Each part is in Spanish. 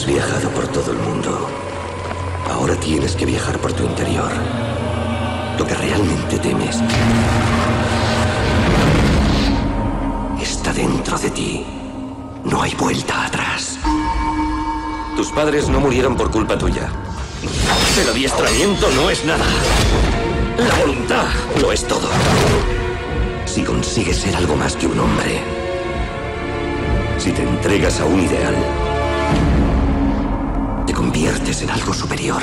Has viajado por todo el mundo. Ahora tienes que viajar por tu interior. Lo que realmente temes está dentro de ti. No hay vuelta atrás. Tus padres no murieron por culpa tuya. El adiestramiento no es nada. La voluntad lo es todo. Si consigues ser algo más que un hombre, si te entregas a un ideal, conviertes en algo superior.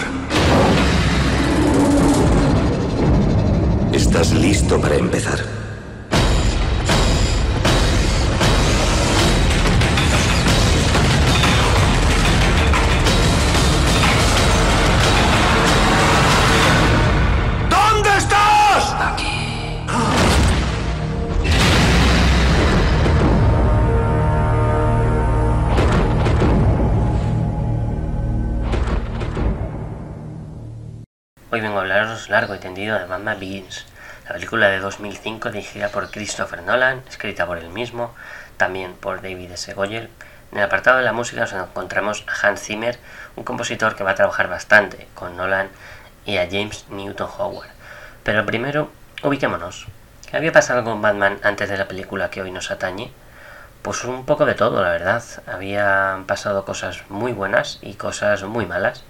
¿Estás listo para empezar? Hablaros largo y tendido de Batman Begins, la película de 2005 dirigida por Christopher Nolan, escrita por él mismo, también por David S. Goyer. En el apartado de la música nos encontramos a Hans Zimmer, un compositor que va a trabajar bastante con Nolan y a James Newton Howard. Pero primero, ubiquémonos. ¿Qué había pasado con Batman antes de la película que hoy nos atañe? Pues un poco de todo, la verdad. Habían pasado cosas muy buenas y cosas muy malas.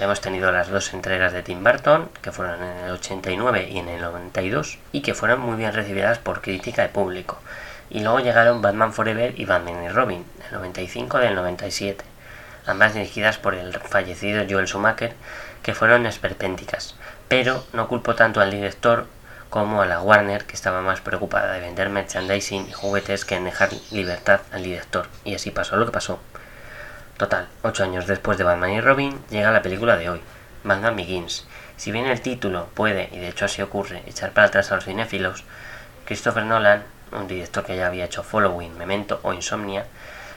Hemos tenido las dos entregas de Tim Burton, que fueron en el 89 y en el 92, y que fueron muy bien recibidas por crítica y público. Y luego llegaron Batman Forever y Batman y Robin, del 95 y del 97, ambas dirigidas por el fallecido Joel Schumacher, que fueron esperpénticas. Pero no culpo tanto al director como a la Warner, que estaba más preocupada de vender merchandising y juguetes que en dejar libertad al director. Y así pasó lo que pasó. Total, ocho años después de Batman y Robin, llega la película de hoy, Batman Begins. Si bien el título puede, y de hecho así ocurre, echar para atrás a los cinéfilos, Christopher Nolan, un director que ya había hecho Following, Memento o Insomnia,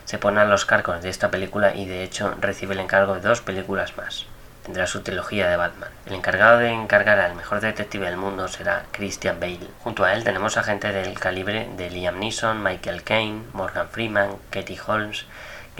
se pone a los carcos de esta película y de hecho recibe el encargo de dos películas más. Tendrá su trilogía de Batman. El encargado de encargar al mejor detective del mundo será Christian Bale. Junto a él tenemos a gente del calibre de Liam Neeson, Michael Caine, Morgan Freeman, Katie Holmes,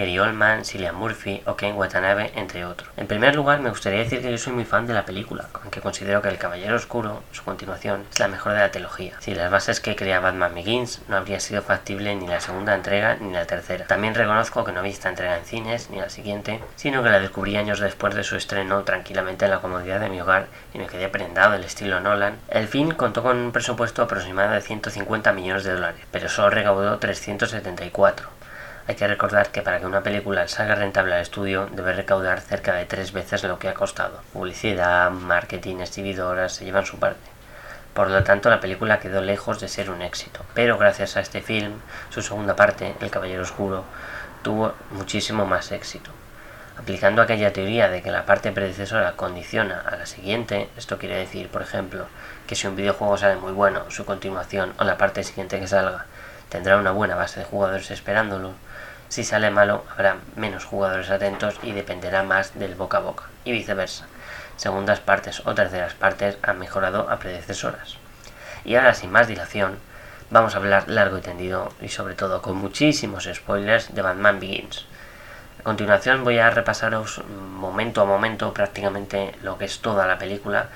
Gary Oldman, Cillian Murphy o Ken Watanabe, entre otros. En primer lugar, me gustaría decir que yo soy muy fan de la película, aunque considero que El Caballero Oscuro, su continuación, es la mejor de la trilogía. Si las bases que crea Batman Begins no habría sido factible ni la segunda entrega ni la tercera. También reconozco que no vi esta entrega en cines ni la siguiente, sino que la descubrí años después de su estreno tranquilamente en la comodidad de mi hogar y me quedé prendado del estilo Nolan. El film contó con un presupuesto aproximado de 150 millones de dólares, pero solo recaudó 374. Hay que recordar que para que una película salga rentable al estudio debe recaudar cerca de tres veces lo que ha costado. Publicidad, marketing, exhibidoras se llevan su parte. Por lo tanto, la película quedó lejos de ser un éxito. Pero gracias a este film, su segunda parte, El Caballero Oscuro, tuvo muchísimo más éxito. Aplicando aquella teoría de que la parte predecesora condiciona a la siguiente, esto quiere decir, por ejemplo, que si un videojuego sale muy bueno, su continuación o la parte siguiente que salga tendrá una buena base de jugadores esperándolo, si sale malo, habrá menos jugadores atentos y dependerá más del boca a boca, y viceversa. Segundas partes o terceras partes han mejorado a predecesoras. Y ahora, sin más dilación, vamos a hablar largo y tendido y sobre todo con muchísimos spoilers de Batman Begins. A continuación voy a repasaros momento a momento prácticamente lo que es toda la película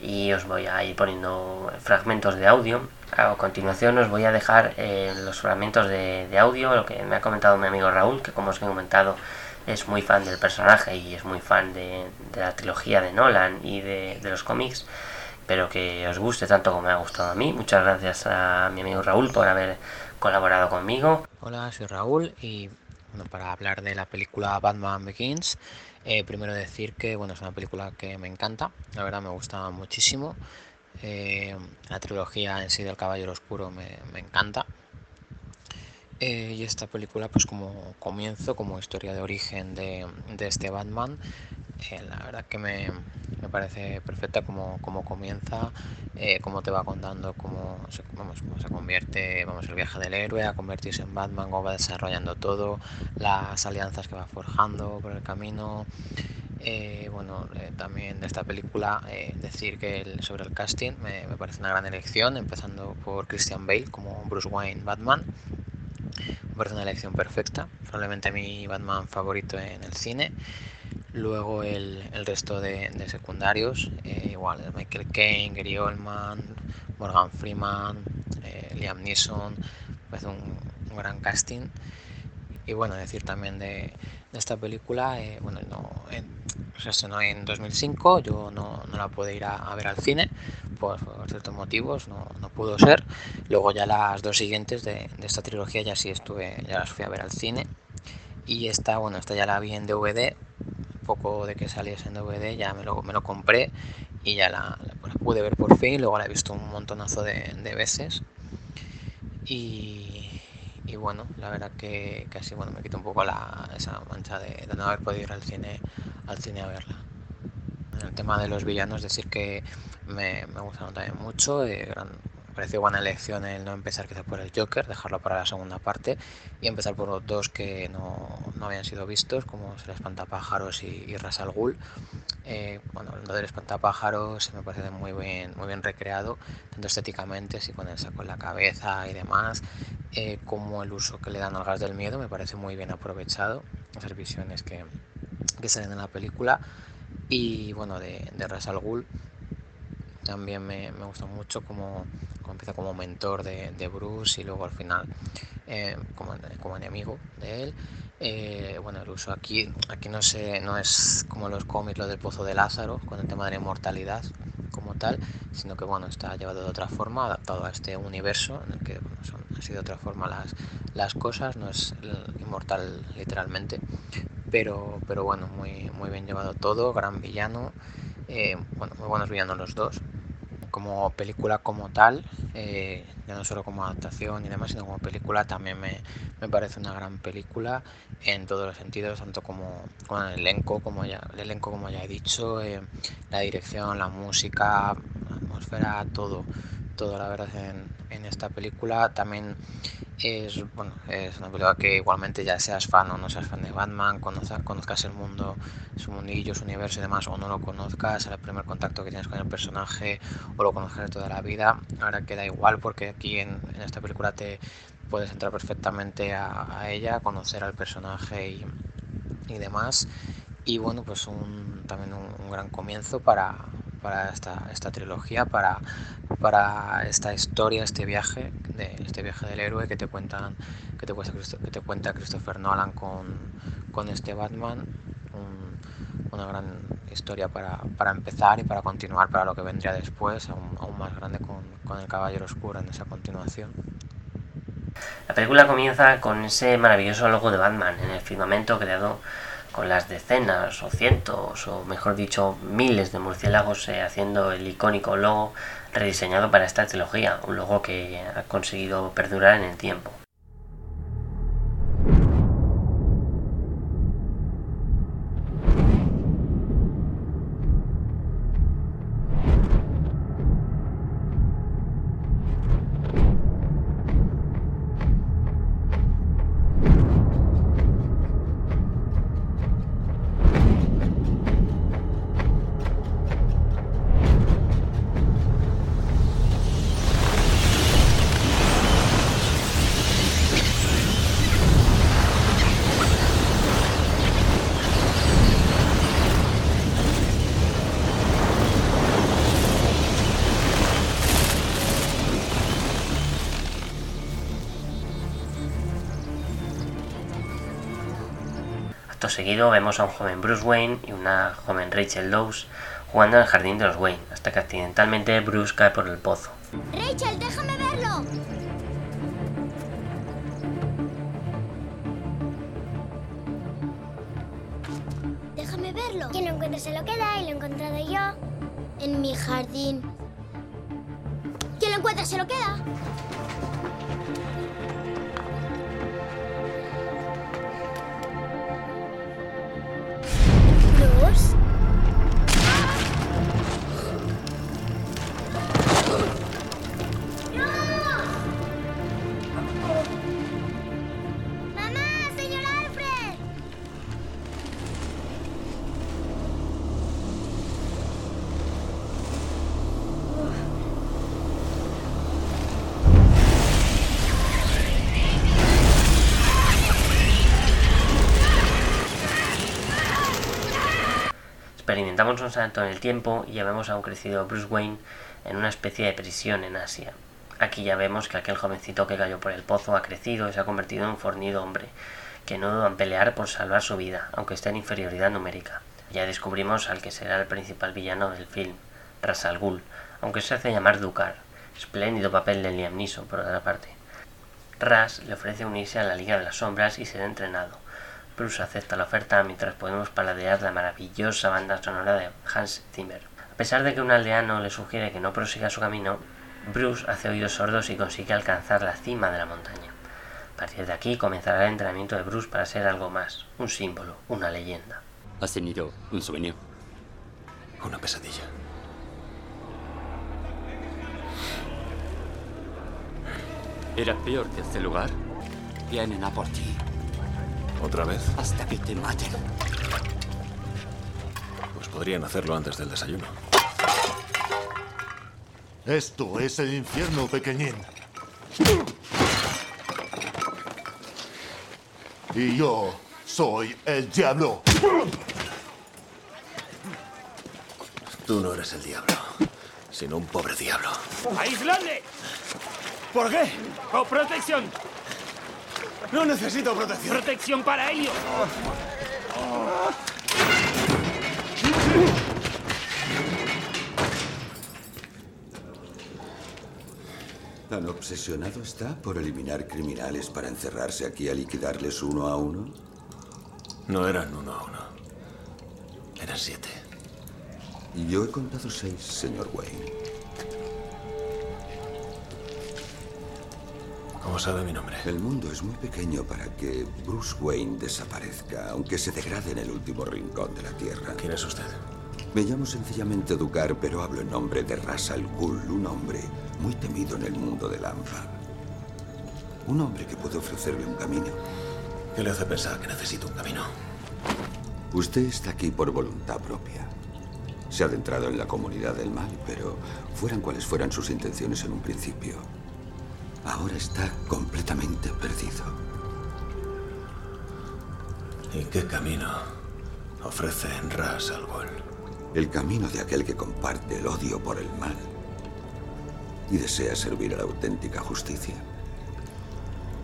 y os voy a ir poniendo fragmentos de audio. A continuación os voy a dejar eh, los fragmentos de, de, audio, lo que me ha comentado mi amigo Raúl, que como os he comentado es muy fan del personaje y es muy fan de, de la trilogía de Nolan y de, de, los cómics. Espero que os guste tanto como me ha gustado a mí. Muchas gracias a mi amigo Raúl por haber colaborado conmigo. Hola, soy Raúl y bueno, para hablar de la película Batman Begins, eh, primero decir que bueno, es una película que me encanta, la verdad me gusta muchísimo. Eh, la trilogía en sí del Caballero Oscuro me, encanta. Eh, y esta película, pues como comienzo, como historia de origen de, de este Batman, la verdad que me, me, parece perfecta como, como comienza, eh, cómo te va contando cómo se, vamos, cómo se convierte, vamos, el viaje del héroe a convertirse en Batman, cómo va desarrollando todo, las alianzas que va forjando por el camino. Eh, bueno, eh, también de esta película decir que sobre el casting me, me, parece una gran elección, empezando por Christian Bale como Bruce Wayne Batman. Me parece una elección perfecta, probablemente mi Batman favorito en el cine. Luego el, el resto de, de secundarios, eh, igual Michael Caine, Gary Oldman, Morgan Freeman, eh, Liam Neeson, parece un, un, gran casting. Y bueno, decir también de, de esta película, eh, bueno, no, se estrenó en 2005, yo no, no la pude ir a, a, ver al cine por, por ciertos motivos, no, no, pudo ser. Luego ya las dos siguientes de, de, esta trilogía ya sí estuve, ya las fui a ver al cine. Y esta, bueno, esta ya la vi en DVD, poco de que saliese en DVD ya me lo, me lo compré y ya la, la, pude ver por fin, luego la he visto un montonazo de, de veces. Y, y, bueno, la verdad que casi bueno, me quito un poco la, esa mancha de, no haber podido ir al cine, al cine a verla. En el tema de los villanos, decir que me, me gustaron también mucho, eh, pareció buena elección el no empezar quizá por el Joker, dejarlo para la segunda parte y empezar por los dos que no, no habían sido vistos, como el Espantapájaros y, y Ras al Ghul. Eh, bueno, del Espantapájaros, me parece muy bien, muy bien recreado, tanto estéticamente, así con el saco en la cabeza y demás, eh, como el uso que le dan al gas del miedo, me parece muy bien aprovechado, esas visiones que, que salen en la película. Y bueno, de, de Ras al Ghul también me, me gustó mucho como, como, empieza como mentor de, de, Bruce y luego al final eh, como, como, enemigo de él. Eh, bueno, el uso aquí, aquí no, sé, no es como los cómics, lo del Pozo de Lázaro, con el tema de la inmortalidad como tal, sino que bueno, está llevado de otra forma, adaptado a este universo en el que bueno, son así de otra forma las, las cosas, no es inmortal literalmente, pero, pero bueno, muy, muy bien llevado todo, gran villano, eh, bueno, muy buenos villanos los dos, como película como tal, eh, ya no solo como adaptación y demás, sino como película también me, me, parece una gran película en todos los sentidos, tanto como con el elenco, como ya, el elenco como ya he dicho, eh, la dirección, la música, la atmósfera, todo, todo la verdad en, en esta película. También es, bueno, es una película que igualmente ya seas fan o no seas fan de Batman, conozcas, conozcas el mundo, su mundillo, su universo y demás, o no lo conozcas, el primer contacto que tienes con el personaje, o lo conozcas de toda la vida, ahora queda igual porque aquí en, en esta película te puedes entrar perfectamente a, a ella, conocer al personaje y, y, demás. Y bueno, pues un, también un, un gran comienzo para, para esta, esta trilogía, para, para esta historia, este viaje, de, este viaje del héroe que te cuentan, que te, que te cuenta Christopher Nolan con, con este Batman, un, una gran historia para, para, empezar y para continuar para lo que vendría después, aún, aún más grande con, con el Caballero Oscuro en esa continuación. La película comienza con ese maravilloso logo de Batman en el firmamento creado con las decenas o cientos o mejor dicho miles de murciélagos eh, haciendo el icónico logo rediseñado para esta trilogía, un logo que ha conseguido perdurar en el tiempo. Seguido vemos a un joven Bruce Wayne y una joven Rachel Dawes jugando en el jardín de los Wayne, hasta que accidentalmente Bruce cae por el pozo. ¡Rachel, déjame verlo! Déjame verlo. Quien lo encuentre se lo queda y lo he encontrado yo en mi jardín. Quien lo encuentre se lo queda. Experimentamos un salto en el tiempo y ya vemos a un crecido Bruce Wayne en una especie de prisión en Asia. Aquí ya vemos que aquel jovencito que cayó por el pozo ha crecido y se ha convertido en un fornido hombre, que no duda en pelear por salvar su vida, aunque esté en inferioridad numérica. Ya descubrimos al que será el principal villano del film, Ras al Ghul, aunque se hace llamar Dukar. Espléndido papel de Liam Neeson, por otra parte. Ras le ofrece unirse a la Liga de las Sombras y ser entrenado. Bruce acepta la oferta mientras podemos paladear la maravillosa banda sonora de Hans Zimmer. A pesar de que un aldeano le sugiere que no prosiga su camino, Bruce hace oídos sordos y consigue alcanzar la cima de la montaña. A partir de aquí comenzará el entrenamiento de Bruce para ser algo más, un símbolo, una leyenda. ¿Has tenido un sueño? Una pesadilla. ¿Era peor que este lugar? Vienen a por ti. ¿Otra vez? Hasta que te maten. Pues podrían hacerlo antes del desayuno. Esto es el infierno, pequeñín. Y yo soy el diablo. Tú no eres el diablo, sino un pobre diablo. ¡Aisladle! ¿Por qué? ¡O protección! No necesito protección. ¡Protección para ellos! ¿Tan obsesionado está por eliminar criminales para encerrarse aquí a liquidarles uno a uno? No eran uno a uno. Eran siete. Y yo he contado seis, señor Wayne. ¿Cómo sabe mi nombre? El mundo es muy pequeño para que Bruce Wayne desaparezca, aunque se degrade en el último rincón de la Tierra. ¿Quién es usted? Me llamo sencillamente Ducar, pero hablo en nombre de Ras al Ghul, un hombre muy temido en el mundo del AMPA. Un hombre que puede ofrecerle un camino. ¿Qué le hace pensar que necesito un camino? Usted está aquí por voluntad propia. Se ha adentrado en la comunidad del mal, pero fueran cuales fueran sus intenciones en un principio, ahora está completamente perdido. ¿Y qué camino ofrece en Ras al Ghul? El camino de aquel que comparte el odio por el mal y desea servir a la auténtica justicia.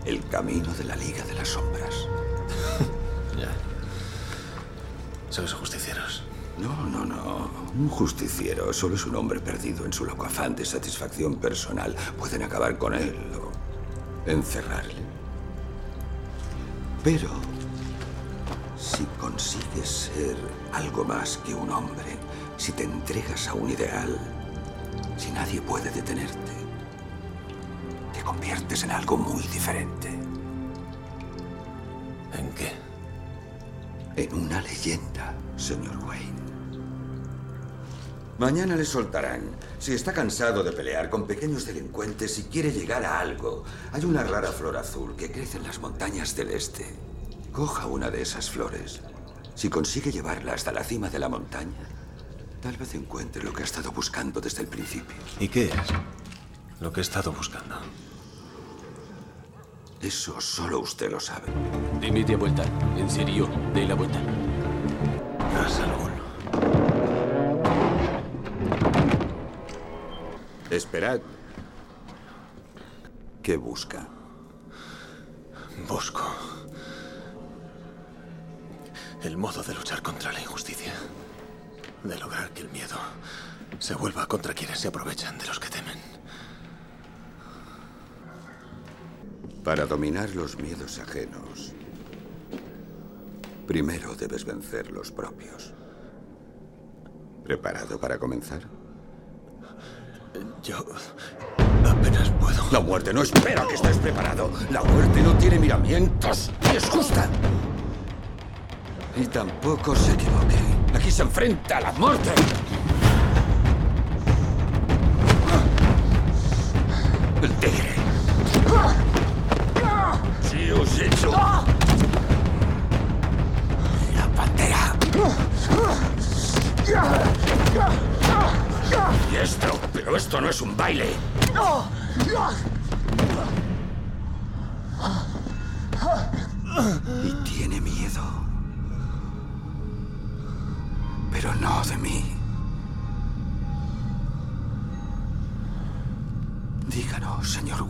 El camino de la Liga de las Sombras. Ya. Sois justicieros. No, no, no. Un justiciero solo es un hombre perdido en su loco afán de satisfacción personal. Pueden acabar con él o encerrarle. Pero si consigues ser algo más que un hombre, si te entregas a un ideal, si nadie puede detenerte, te conviertes en algo muy diferente. ¿En qué? En una leyenda, señor Wayne. Mañana le soltarán. Si está cansado de pelear con pequeños delincuentes y quiere llegar a algo, hay una rara flor azul que crece en las montañas del este. Coja una de esas flores. Si consigue llevarla hasta la cima de la montaña, tal vez encuentre lo que ha estado buscando desde el principio. ¿Y qué es? Lo que he estado buscando. Eso solo usted lo sabe. De media vuelta. En serio, de la vuelta. Ras al Esperad. ¿Qué busca? Busco el modo de luchar contra la injusticia. De lograr que el miedo se vuelva contra quienes se aprovechan de los que temen. Para dominar los miedos ajenos, primero debes vencer los propios. ¿Preparado para comenzar? Yo apenas puedo. La muerte no espera que estés preparado. La muerte no tiene miramientos y es justa. Y tampoco se equivoque. Aquí se enfrenta a la muerte. El tigre. Sí, os he hecho. La pantera. Y esto, pero esto no es un baile. Y tiene miedo. Pero no de mí. Díganos, señor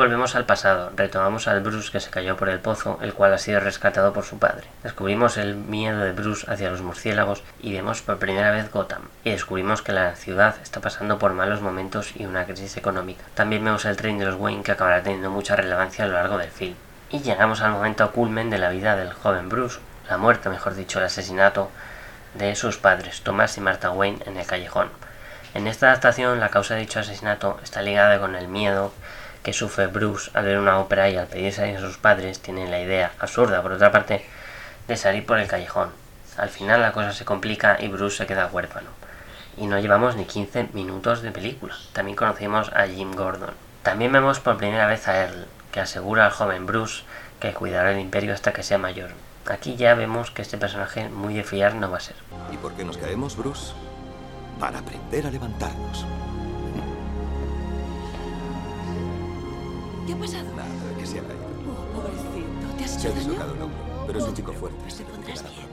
volvemos al pasado, retomamos al Bruce que se cayó por el pozo, el cual ha sido rescatado por su padre. Descubrimos el miedo de Bruce hacia los murciélagos y vemos por primera vez Gotham. Y descubrimos que la ciudad está pasando por malos momentos y una crisis económica. También vemos el tren de los Wayne que acabará teniendo mucha relevancia a lo largo del film. Y llegamos al momento culmen de la vida del joven Bruce, la muerte, mejor dicho, el asesinato de sus padres, Thomas y Martha Wayne, en el callejón. En esta adaptación, la causa de dicho asesinato está ligada con el miedo que sufre Bruce al ver una ópera y al pedirse a sus padres tienen la idea, absurda por otra parte, de salir por el callejón. Al final la cosa se complica y Bruce se queda huérfano. Y no llevamos ni 15 minutos de película. También conocimos a Jim Gordon. También vemos por primera vez a Earl, que asegura al joven Bruce que cuidará el imperio hasta que sea mayor. Aquí ya vemos que este personaje muy de fiar no va a ser. ¿Y por qué nos caemos, Bruce? Para aprender a levantarnos. ¿Qué ha pasado? Nada, que se ha caído. Oh, pobrecito. ¿Te has Se hecho ha daño? dislocado el hombro, pero es un chico fuerte. Te pondrás bien.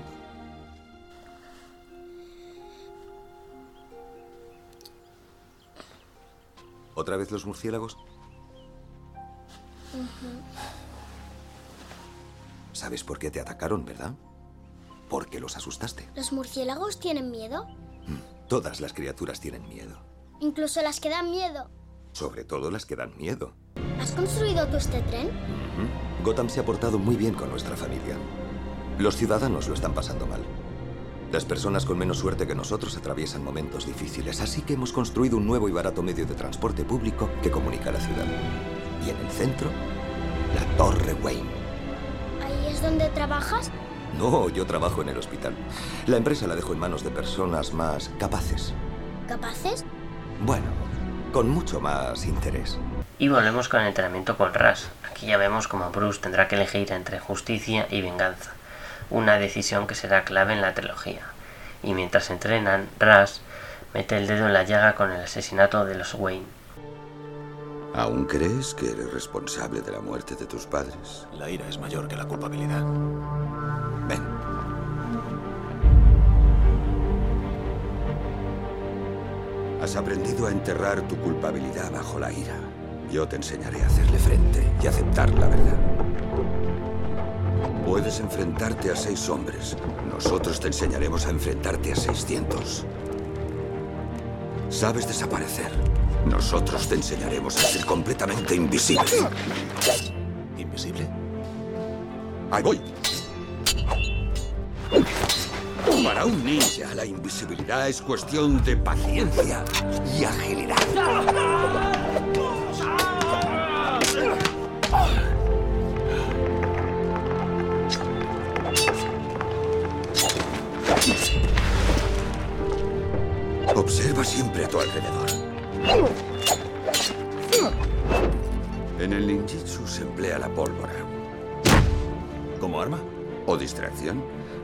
¿Otra vez los murciélagos? ¿Sabes por qué te atacaron, verdad? Porque los asustaste. ¿Los murciélagos tienen miedo? Todas las criaturas tienen miedo. Incluso las que dan miedo. Sobre todo las que dan miedo. ¿Has construido tú este tren? Gotham se ha portado muy bien con nuestra familia. Los ciudadanos lo están pasando mal. Las personas con menos suerte que nosotros atraviesan momentos difíciles, así que hemos construido un nuevo y barato medio de transporte público que comunica la ciudad. Y en el centro, la Torre Wayne. ¿Ahí es donde trabajas? No, yo trabajo en el hospital. La empresa la dejo en manos de personas más capaces. ¿Capaces? Bueno, con mucho más interés. Y volvemos con el entrenamiento con Ras. Aquí ya vemos como Bruce tendrá que elegir entre justicia y venganza, una decisión que será clave en la trilogía. Y mientras entrenan, Ras mete el dedo en la llaga con el asesinato de los Wayne. ¿Aún crees que eres responsable de la muerte de tus padres? La ira es mayor que la culpabilidad. Ven. Has aprendido a enterrar tu culpabilidad bajo la ira. Yo te enseñaré a hacerle frente y aceptar la verdad. Puedes enfrentarte a seis hombres. Nosotros te enseñaremos a enfrentarte a 600. Sabes desaparecer. Nosotros te enseñaremos a ser completamente invisible. ¿Invisible? Ahí voy. Para un ninja, la invisibilidad es cuestión de paciencia y agilidad. Observa siempre a tu alrededor. En el ninjitsu se emplea la pólvora. ¿Como arma? ¿O distracción?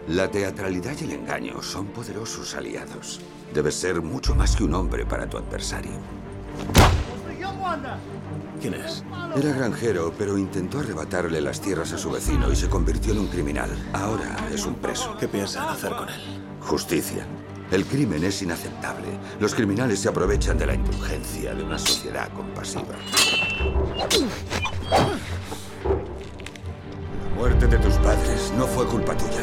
La teatralidad y el engaño son poderosos aliados. Debes ser mucho más que un hombre para tu adversario. ¿Quién es? Era granjero, pero intentó arrebatarle las tierras a su vecino y se convirtió en un criminal. Ahora es un preso. ¿Qué piensan hacer con él? Justicia. El crimen es inaceptable. Los criminales se aprovechan de la indulgencia de una sociedad compasiva. La muerte de tus padres no fue culpa tuya.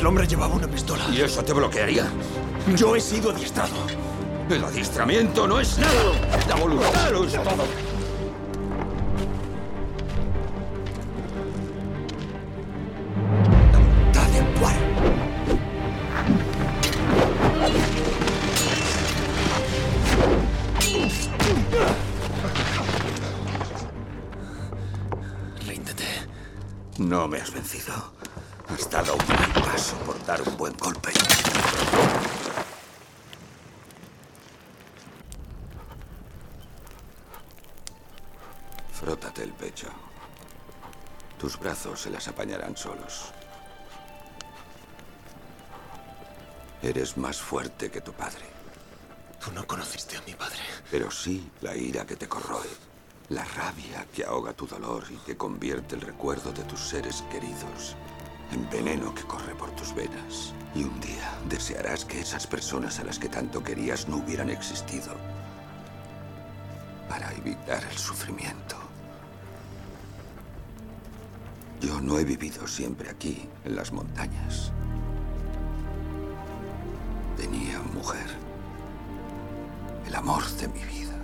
Aquel hombre llevaba una pistola. ¿Y eso te bloquearía? Yo he sido adiestrado. El adiestramiento no es nada. La voluntad lo es todo. Se las apañarán solos. Eres más fuerte que tu padre. Tú no conociste a mi padre. Pero sí la ira que te corroe. La rabia que ahoga tu dolor y que convierte el recuerdo de tus seres queridos en veneno que corre por tus venas. Y un día desearás que esas personas a las que tanto querías no hubieran existido para evitar el sufrimiento. Yo no he vivido siempre aquí, en las montañas. Tenía mujer, el amor de mi vida.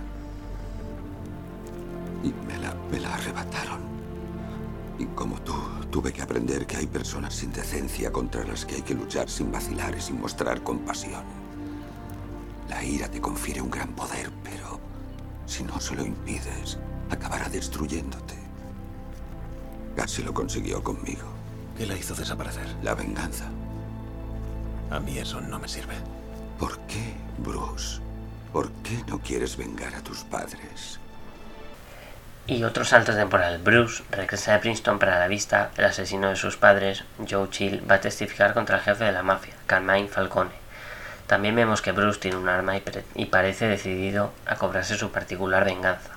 Y me la, me la arrebataron. Y como tú, tuve que aprender que hay personas sin decencia contra las que hay que luchar sin vacilar y sin mostrar compasión. La ira te confiere un gran poder, pero si no se lo impides, acabará destruyéndote. Casi lo consiguió conmigo. ¿Qué la hizo desaparecer? La venganza. A mí eso no me sirve. ¿Por qué, Bruce? ¿Por qué no quieres vengar a tus padres? Y otro salto temporal. Bruce regresa de Princeton para la vista. El asesino de sus padres, Joe Chill, va a testificar contra el jefe de la mafia, Carmine Falcone. También vemos que Bruce tiene un arma y, y parece decidido a cobrarse su particular venganza.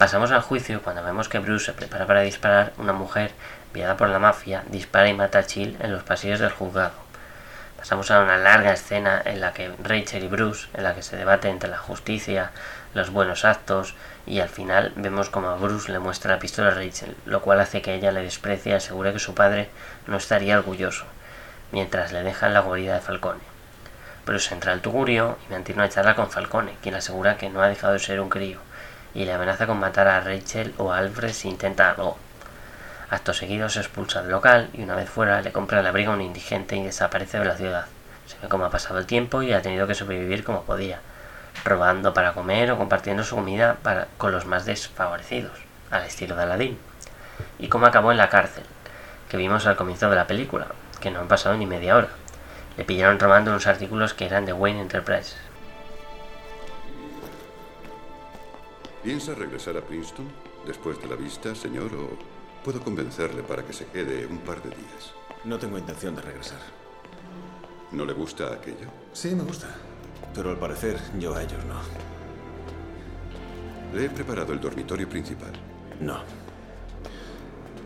Pasamos al juicio cuando vemos que Bruce se prepara para disparar. Una mujer, enviada por la mafia, dispara y mata a Chill en los pasillos del juzgado. Pasamos a una larga escena en la que Rachel y Bruce, en la que se debate entre la justicia, los buenos actos, y al final vemos como a Bruce le muestra la pistola a Rachel, lo cual hace que ella le desprecie y asegure que su padre no estaría orgulloso, mientras le deja en la guarida de Falcone. Bruce entra al tugurio y mantiene una charla con Falcone, quien asegura que no ha dejado de ser un crío, y le amenaza con matar a Rachel o a Alfred si intenta algo. Acto seguido se expulsa del local y una vez fuera le compra el abrigo a un indigente y desaparece de la ciudad. Se ve cómo ha pasado el tiempo y ha tenido que sobrevivir como podía, robando para comer o compartiendo su comida con los más desfavorecidos, al estilo de Aladdin. Y cómo acabó en la cárcel, que vimos al comienzo de la película, que no han pasado ni media hora. Le pillaron robando unos artículos que eran de Wayne Enterprises. ¿Piensa regresar a Princeton después de la vista, señor, o puedo convencerle para que se quede un par de días? No tengo intención de regresar. ¿No le gusta aquello? Sí, me gusta. Pero al parecer yo a ellos no. Le he preparado el dormitorio principal. No.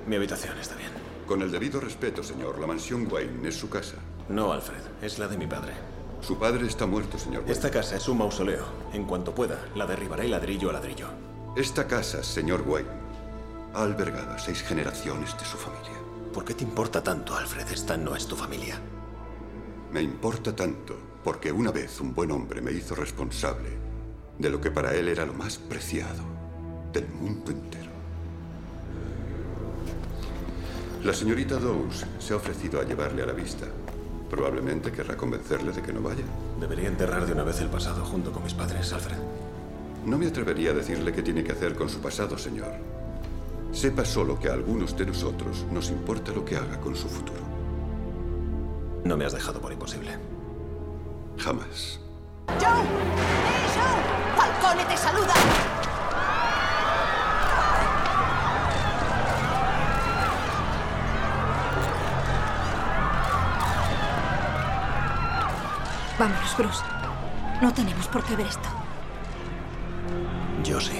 Mi habitación está bien. Con el debido respeto, señor, la mansión Wayne es su casa. No, Alfred. Es la de mi padre. Su padre está muerto, señor Wayne. Esta casa es un mausoleo. En cuanto pueda, la derribaré ladrillo a ladrillo. Esta casa, señor Wayne, ha albergado a seis generaciones de su familia. ¿Por qué te importa tanto, Alfred? Esta no es tu familia. Me importa tanto porque una vez un buen hombre me hizo responsable de lo que para él era lo más preciado del mundo entero. La señorita Dawes se ha ofrecido a llevarle a la vista. Probablemente querrá convencerle de que no vaya. Debería enterrar de una vez el pasado junto con mis padres, Alfred. No me atrevería a decirle qué tiene que hacer con su pasado, señor. Sepa solo que a algunos de nosotros nos importa lo que haga con su futuro. No me has dejado por imposible. Jamás. ¡Joe! ¡Eh, Joe! ¡Falcone te saluda! Vámonos, Bruce. No tenemos por qué ver esto. Yo sí.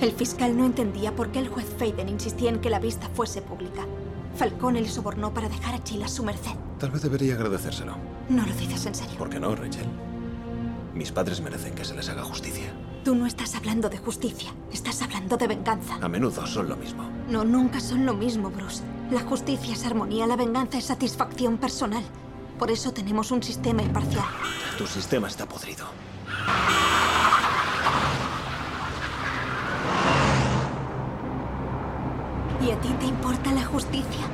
El fiscal no entendía por qué el juez Faden insistía en que la vista fuese pública. Falcone le sobornó para dejar a Chile a su merced. Tal vez debería agradecérselo. No lo dices en serio. ¿Por qué no, Rachel? Mis padres merecen que se les haga justicia. Tú no estás hablando de justicia, estás hablando de venganza. A menudo son lo mismo. No, nunca son lo mismo, Bruce. La justicia es armonía, la venganza es satisfacción personal. Por eso tenemos un sistema imparcial. Tu sistema está podrido. ¿Y a ti te importa la justicia?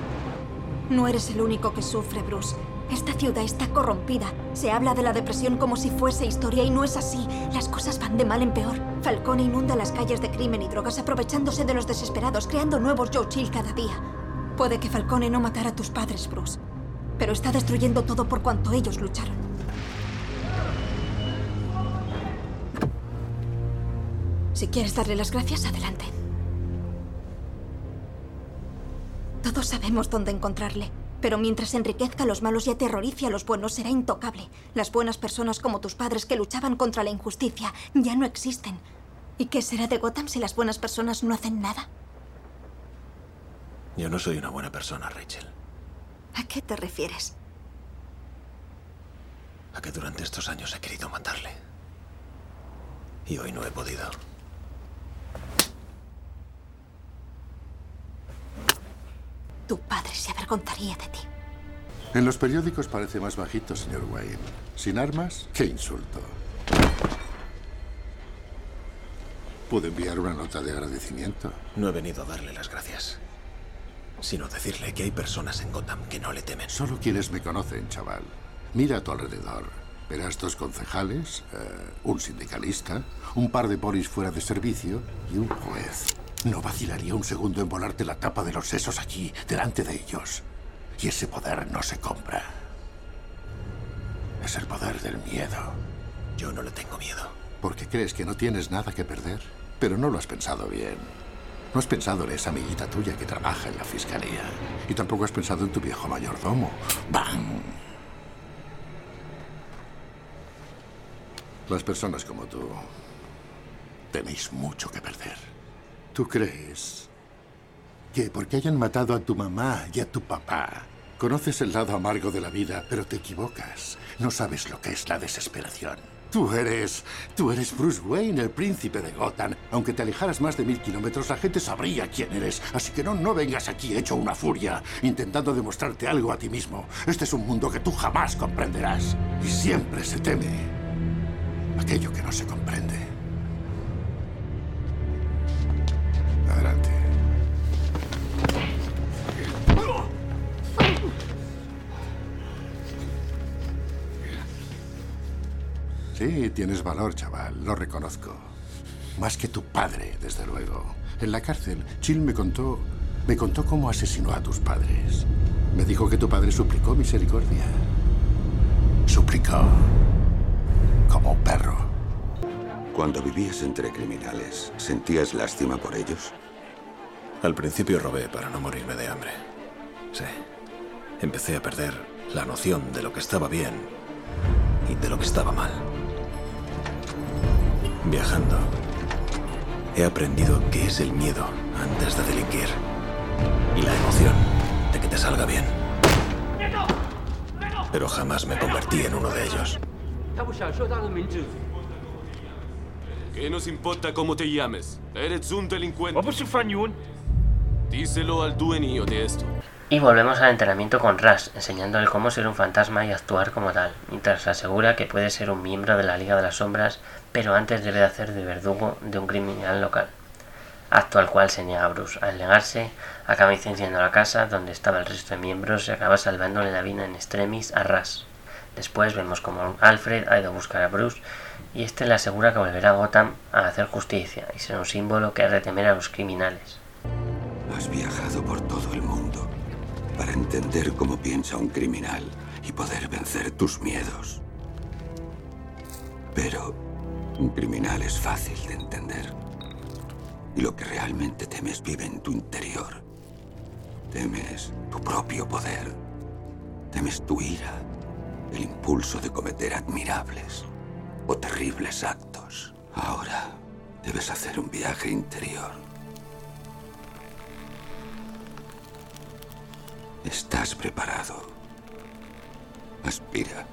No eres el único que sufre, Bruce. Esta ciudad está corrompida. Se habla de la depresión como si fuese historia y no es así. Las cosas van de mal en peor. Falcone inunda las calles de crimen y drogas aprovechándose de los desesperados, creando nuevos Joe Chill cada día. Puede que Falcone no matara a tus padres, Bruce, pero está destruyendo todo por cuanto ellos lucharon. Si quieres darle las gracias, adelante. Todos sabemos dónde encontrarle. Pero mientras enriquezca a los malos y aterrorice a los buenos, será intocable. Las buenas personas como tus padres que luchaban contra la injusticia ya no existen. ¿Y qué será de Gotham si las buenas personas no hacen nada? Yo no soy una buena persona, Rachel. ¿A qué te refieres? A que durante estos años he querido matarle. Y hoy no he podido. Tu padre se avergonzaría de ti. En los periódicos parece más bajito, señor Wayne. Sin armas, qué insulto. ¿Puedo enviar una nota de agradecimiento? No he venido a darle las gracias, sino decirle que hay personas en Gotham que no le temen. Solo quienes me conocen, chaval. Mira a tu alrededor. Verás dos concejales, eh, un sindicalista, un par de polis fuera de servicio y un juez. No vacilaría un segundo en volarte la tapa de los sesos allí, delante de ellos. Y ese poder no se compra. Es el poder del miedo. Yo no le tengo miedo. Porque crees que no tienes nada que perder. Pero no lo has pensado bien. No has pensado en esa amiguita tuya que trabaja en la fiscalía. Y tampoco has pensado en tu viejo mayordomo. ¡Bam! Las personas como tú tenéis mucho que perder. ¿Tú crees que porque hayan matado a tu mamá y a tu papá, conoces el lado amargo de la vida, pero te equivocas? No sabes lo que es la desesperación. Tú eres. Tú eres Bruce Wayne, el príncipe de Gotham. Aunque te alejaras más de mil kilómetros, la gente sabría quién eres. Así que no, no vengas aquí hecho una furia, intentando demostrarte algo a ti mismo. Este es un mundo que tú jamás comprenderás. Y siempre se teme aquello que no se comprende. Adelante. Sí, tienes valor, chaval, lo reconozco. Más que tu padre, desde luego. En la cárcel, Chill me contó. me contó cómo asesinó a tus padres. Me dijo que tu padre suplicó misericordia. Suplicó. Como un perro. Cuando vivías entre criminales, ¿sentías lástima por ellos? Al principio robé para no morirme de hambre. Sí. Empecé a perder la noción de lo que estaba bien y de lo que estaba mal. Viajando, he aprendido qué es el miedo antes de delinquir y la emoción de que te salga bien. Pero jamás me convertí en uno de ellos. ¿Qué nos importa cómo te llames? Eres un delincuente. Díselo al dueño de esto. Y volvemos al entrenamiento con Rush, enseñándole cómo ser un fantasma y actuar como tal, mientras asegura que puede ser un miembro de la Liga de las Sombras, pero antes debe de hacer de verdugo de un criminal local. Acto al cual se niega a Bruce. Al negarse, acaba incendiando la casa donde estaba el resto de miembros y acaba salvándole la vida en extremis a Rush. Después vemos como Alfred ha ido a buscar a Bruce y este le asegura que volverá a Gotham a hacer justicia y ser un símbolo que ha de temer a los criminales. Has viajado por todo el mundo para entender cómo piensa un criminal y poder vencer tus miedos. Pero un criminal es fácil de entender. Y lo que realmente temes vive en tu interior. Temes tu propio poder. Temes tu ira, el impulso de cometer admirables o terribles actos. Ahora debes hacer un viaje interior. Estás preparado. Aspira.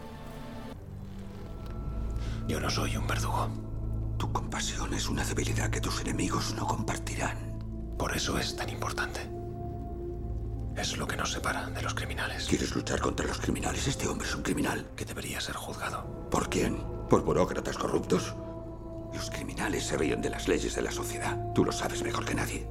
Yo no soy un verdugo. Tu compasión es una debilidad que tus enemigos no compartirán. Por eso es tan importante. Es lo que nos separa de los criminales. ¿Quieres luchar contra los criminales? Este hombre es un criminal. Que debería ser juzgado. ¿Por quién? ¿Por burócratas corruptos? Los criminales se ríen de las leyes de la sociedad. Tú lo sabes mejor que nadie.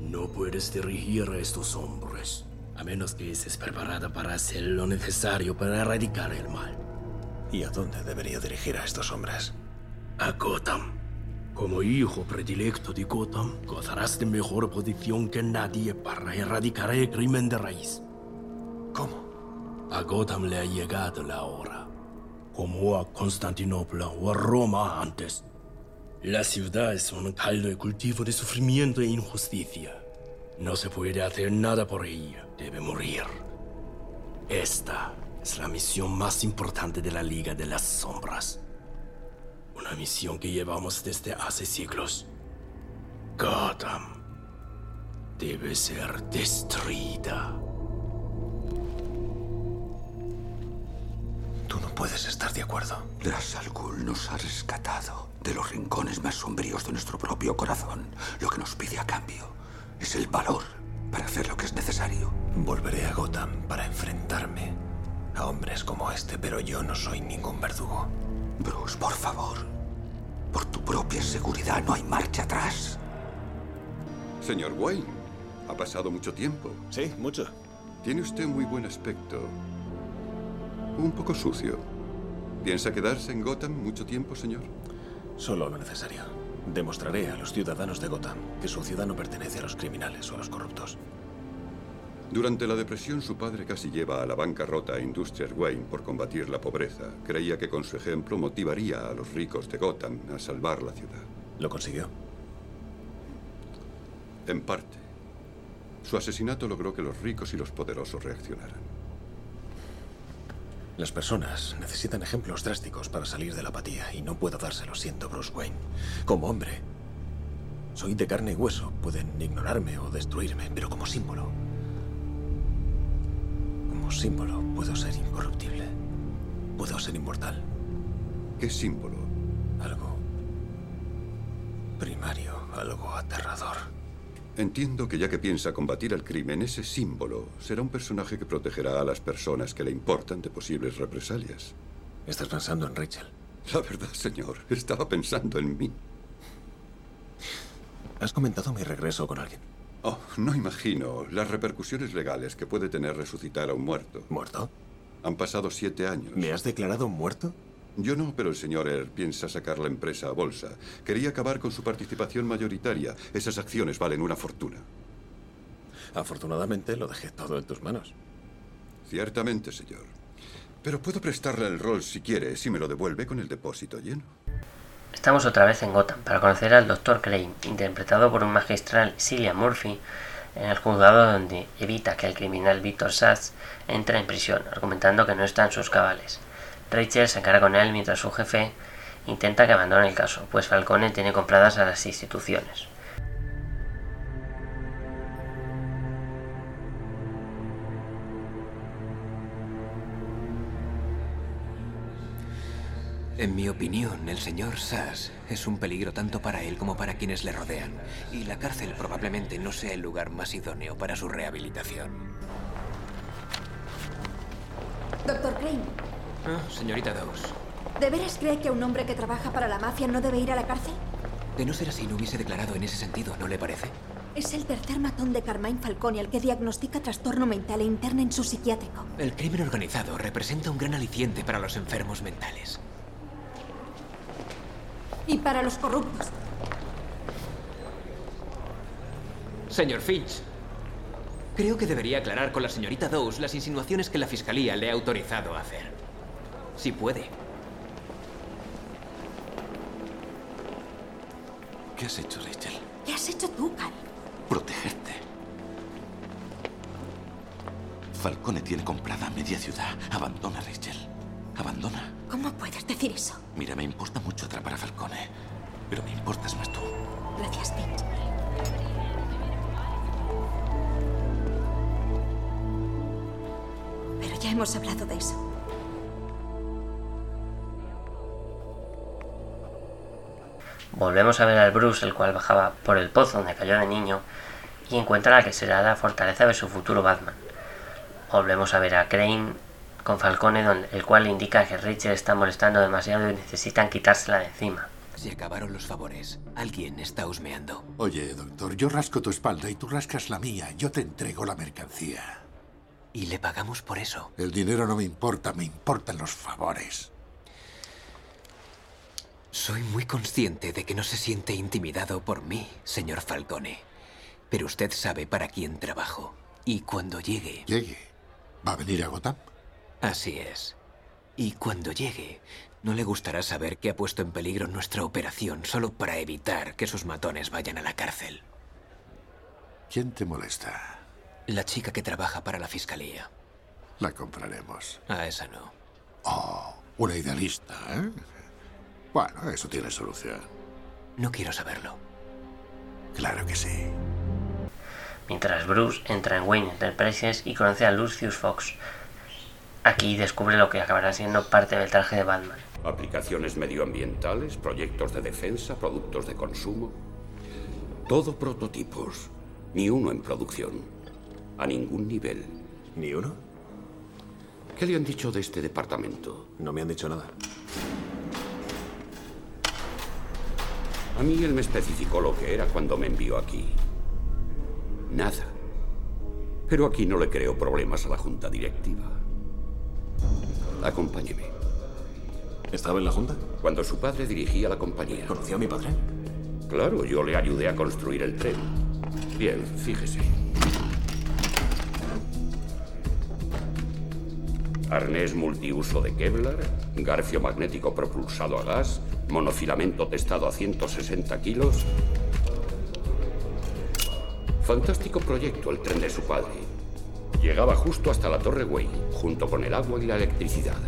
No puedes dirigir a estos hombres. A menos que estés preparada para hacer lo necesario para erradicar el mal. ¿Y a dónde debería dirigir a estos hombres? A Gotham. Como hijo predilecto de Gotham, gozarás de mejor posición que nadie para erradicar el crimen de raíz. ¿Cómo? A Gotham le ha llegado la hora. Como a Constantinopla o a Roma antes. La ciudad es un caldo de cultivo de sufrimiento e injusticia. No se puede hacer nada por ella. Debe morir. Esta es la misión más importante de la Liga de las Sombras. Una misión que llevamos desde hace siglos. Gotham debe ser destruida. Puedes estar de acuerdo. Ra's al Ghul nos ha rescatado de los rincones más sombríos de nuestro propio corazón. Lo que nos pide a cambio es el valor para hacer lo que es necesario. Volveré a Gotham para enfrentarme a hombres como este, pero yo no soy ningún verdugo. Bruce, por favor. Por tu propia seguridad no hay marcha atrás. Señor Wayne, ha pasado mucho tiempo. Sí, mucho. Tiene usted muy buen aspecto. Un poco sucio. ¿Piensa quedarse en Gotham mucho tiempo, señor? Solo lo necesario. Demostraré a los ciudadanos de Gotham que su ciudad no pertenece a los criminales o a los corruptos. Durante la depresión, su padre casi lleva a la bancarrota a Industrias Wayne por combatir la pobreza. Creía que con su ejemplo motivaría a los ricos de Gotham a salvar la ciudad. ¿Lo consiguió? En parte. Su asesinato logró que los ricos y los poderosos reaccionaran. Las personas necesitan ejemplos drásticos para salir de la apatía y no puedo dárselos siendo Bruce Wayne. Como hombre, soy de carne y hueso. Pueden ignorarme o destruirme, pero como símbolo. Como símbolo puedo ser incorruptible. Puedo ser inmortal. ¿Qué símbolo? Algo primario, algo aterrador. Entiendo que ya que piensa combatir el crimen, ese símbolo será un personaje que protegerá a las personas que le importan de posibles represalias. ¿Estás pensando en Rachel? La verdad, señor, estaba pensando en mí. ¿Has comentado mi regreso con alguien? Oh, no imagino las repercusiones legales que puede tener resucitar a un muerto. ¿Muerto? Han pasado siete años. ¿Me has declarado muerto? Yo no, pero el señor Earl piensa sacar la empresa a bolsa. Quería acabar con su participación mayoritaria. Esas acciones valen una fortuna. Afortunadamente lo dejé todo en tus manos. Ciertamente, señor. Pero puedo prestarle el rol si quiere, si me lo devuelve con el depósito lleno. Estamos otra vez en Gotham para conocer al Dr. Crane, interpretado por un magistral Cillian Murphy, en el juzgado donde evita que el criminal Victor Sass entre en prisión, argumentando que no está en sus cabales. Rachel se encara con él mientras su jefe intenta que abandone el caso, pues Falcone tiene compradas a las instituciones. En mi opinión, el señor Sass es un peligro tanto para él como para quienes le rodean, y la cárcel probablemente no sea el lugar más idóneo para su rehabilitación. Doctor Crane, Ah, señorita Dawes. ¿de veras cree que un hombre que trabaja para la mafia no debe ir a la cárcel? De no ser así, no hubiese declarado en ese sentido, ¿no le parece? Es el tercer matón de Carmine Falcone al que diagnostica trastorno mental e interna en su psiquiátrico. El crimen organizado representa un gran aliciente para los enfermos mentales. Y para los corruptos. Señor Finch, creo que debería aclarar con la señorita Dawes las insinuaciones que la fiscalía le ha autorizado a hacer. Si puede. ¿Qué has hecho, Rachel? ¿Qué has hecho tú, Cal? Protegerte. Falcone tiene comprada media ciudad. Abandona, Rachel. Abandona. ¿Cómo puedes decir eso? Mira, me importa mucho atrapar a Falcone. Pero me importas más tú. Gracias, Finch. Pero ya hemos hablado de eso. Volvemos a ver al Bruce, el cual bajaba por el pozo donde cayó de niño, y encuentra la que será la fortaleza de su futuro Batman. Volvemos a ver a Crane con Falcone, el cual le indica que Rachel está molestando demasiado y necesitan quitársela de encima. Se acabaron los favores. Alguien está husmeando. Oye, doctor, yo rasco tu espalda y tú rascas la mía. Yo te entrego la mercancía. Y le pagamos por eso. El dinero no me importa, me importan los favores. Soy muy consciente de que no se siente intimidado por mí, señor Falcone. Pero usted sabe para quién trabajo. Y cuando llegue... ¿Llegue? ¿Va a venir a Gotham? Así es. Y cuando llegue, no le gustará saber que ha puesto en peligro nuestra operación solo para evitar que sus matones vayan a la cárcel. ¿Quién te molesta? La chica que trabaja para la fiscalía. La compraremos. A esa no. Oh, una idealista, ¿eh? Bueno, eso tiene solución. No quiero saberlo. Claro que sí. Mientras Bruce entra en Wayne Enterprises y conoce a Lucius Fox. Aquí descubre lo que acabará siendo parte del traje de Batman. Aplicaciones medioambientales, proyectos de defensa, productos de consumo. Todo prototipos. Ni uno en producción. A ningún nivel. ¿Ni uno? ¿Qué le han dicho de este departamento? No me han dicho nada. A mí él me especificó lo que era cuando me envió aquí. Nada. Pero aquí no le creo problemas a la junta directiva. Acompáñeme. ¿Estaba en la junta? Cuando su padre dirigía la compañía. ¿Conoció a mi padre? Claro, yo le ayudé a construir el tren. Bien, fíjese. Arnés multiuso de Kevlar, garfio magnético propulsado a gas, monofilamento testado a 160 kilos. Fantástico proyecto el tren de su padre. Llegaba justo hasta la Torre Wayne, junto con el agua y la electricidad.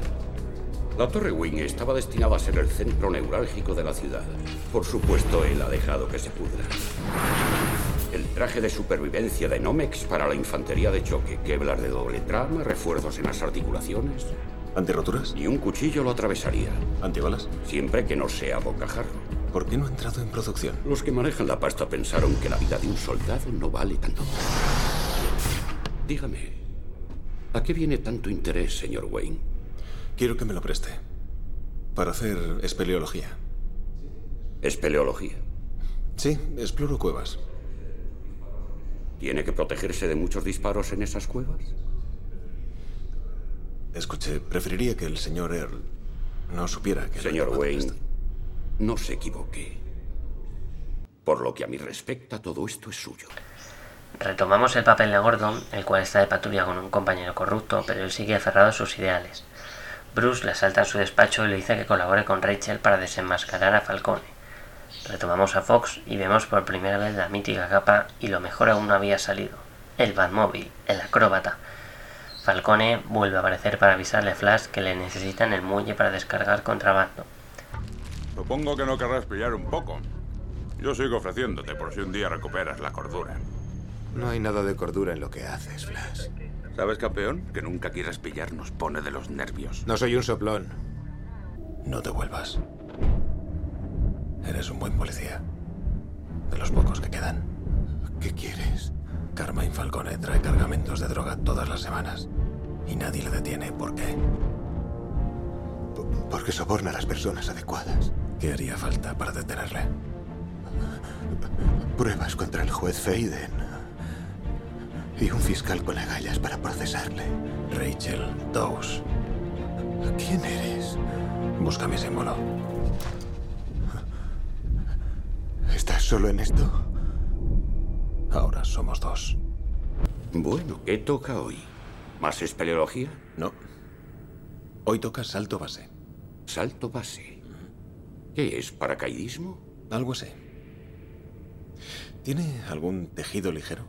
La Torre Wayne estaba destinada a ser el centro neurálgico de la ciudad. Por supuesto, él ha dejado que se pudra. Traje de supervivencia de Nomex para la infantería de choque, Kevlar de doble trama, refuerzos en las articulaciones. ¿Antirroturas? Ni un cuchillo lo atravesaría. ¿Antibalas? Siempre que no sea bocajarro. ¿Por qué no ha entrado en producción? Los que manejan la pasta pensaron que la vida de un soldado no vale tanto. Dígame, ¿a qué viene tanto interés, señor Wayne? Quiero que me lo preste. Para hacer espeleología. ¿Espeleología? Sí, exploro cuevas. ¿Tiene que protegerse de muchos disparos en esas cuevas? Escuche, preferiría que el señor Earl no supiera que... Señor Wayne, no se equivoque. Por lo que a mí respecta, todo esto es suyo. Retomamos el papel de Gordon, el cual está de patrulla con un compañero corrupto, pero él sigue aferrado a sus ideales. Bruce le asalta en su despacho y le dice que colabore con Rachel para desenmascarar a Falcone. Retomamos a Fox y vemos por primera vez la mítica capa y lo mejor aún no había salido. El Batmóvil, el acróbata. Falcone vuelve a aparecer para avisarle a Flash que le necesita en el muelle para descargar contrabando. Supongo que no querrás pillar un poco. Yo sigo ofreciéndote por si un día recuperas la cordura. No hay nada de cordura en lo que haces, Flash. ¿Sabes, campeón? Que nunca quieras pillar nos pone de los nervios. No soy un soplón. No te vuelvas. Eres un buen policía. De los pocos que quedan. ¿Qué quieres? Carmine Falcone trae cargamentos de droga todas las semanas. Y nadie le detiene. ¿Por qué? Porque soborna a las personas adecuadas. ¿Qué haría falta para detenerle? Pruebas contra el juez Faden. Y un fiscal con agallas para procesarle. Rachel Dawes. ¿Quién eres? Busca mi símbolo. ¿Estás solo en esto? Ahora somos dos. Bueno, ¿qué toca hoy? ¿Más espeleología? No. Hoy toca salto base. ¿Salto base? ¿Qué es? ¿Paracaidismo? Algo así. ¿Tiene algún tejido ligero?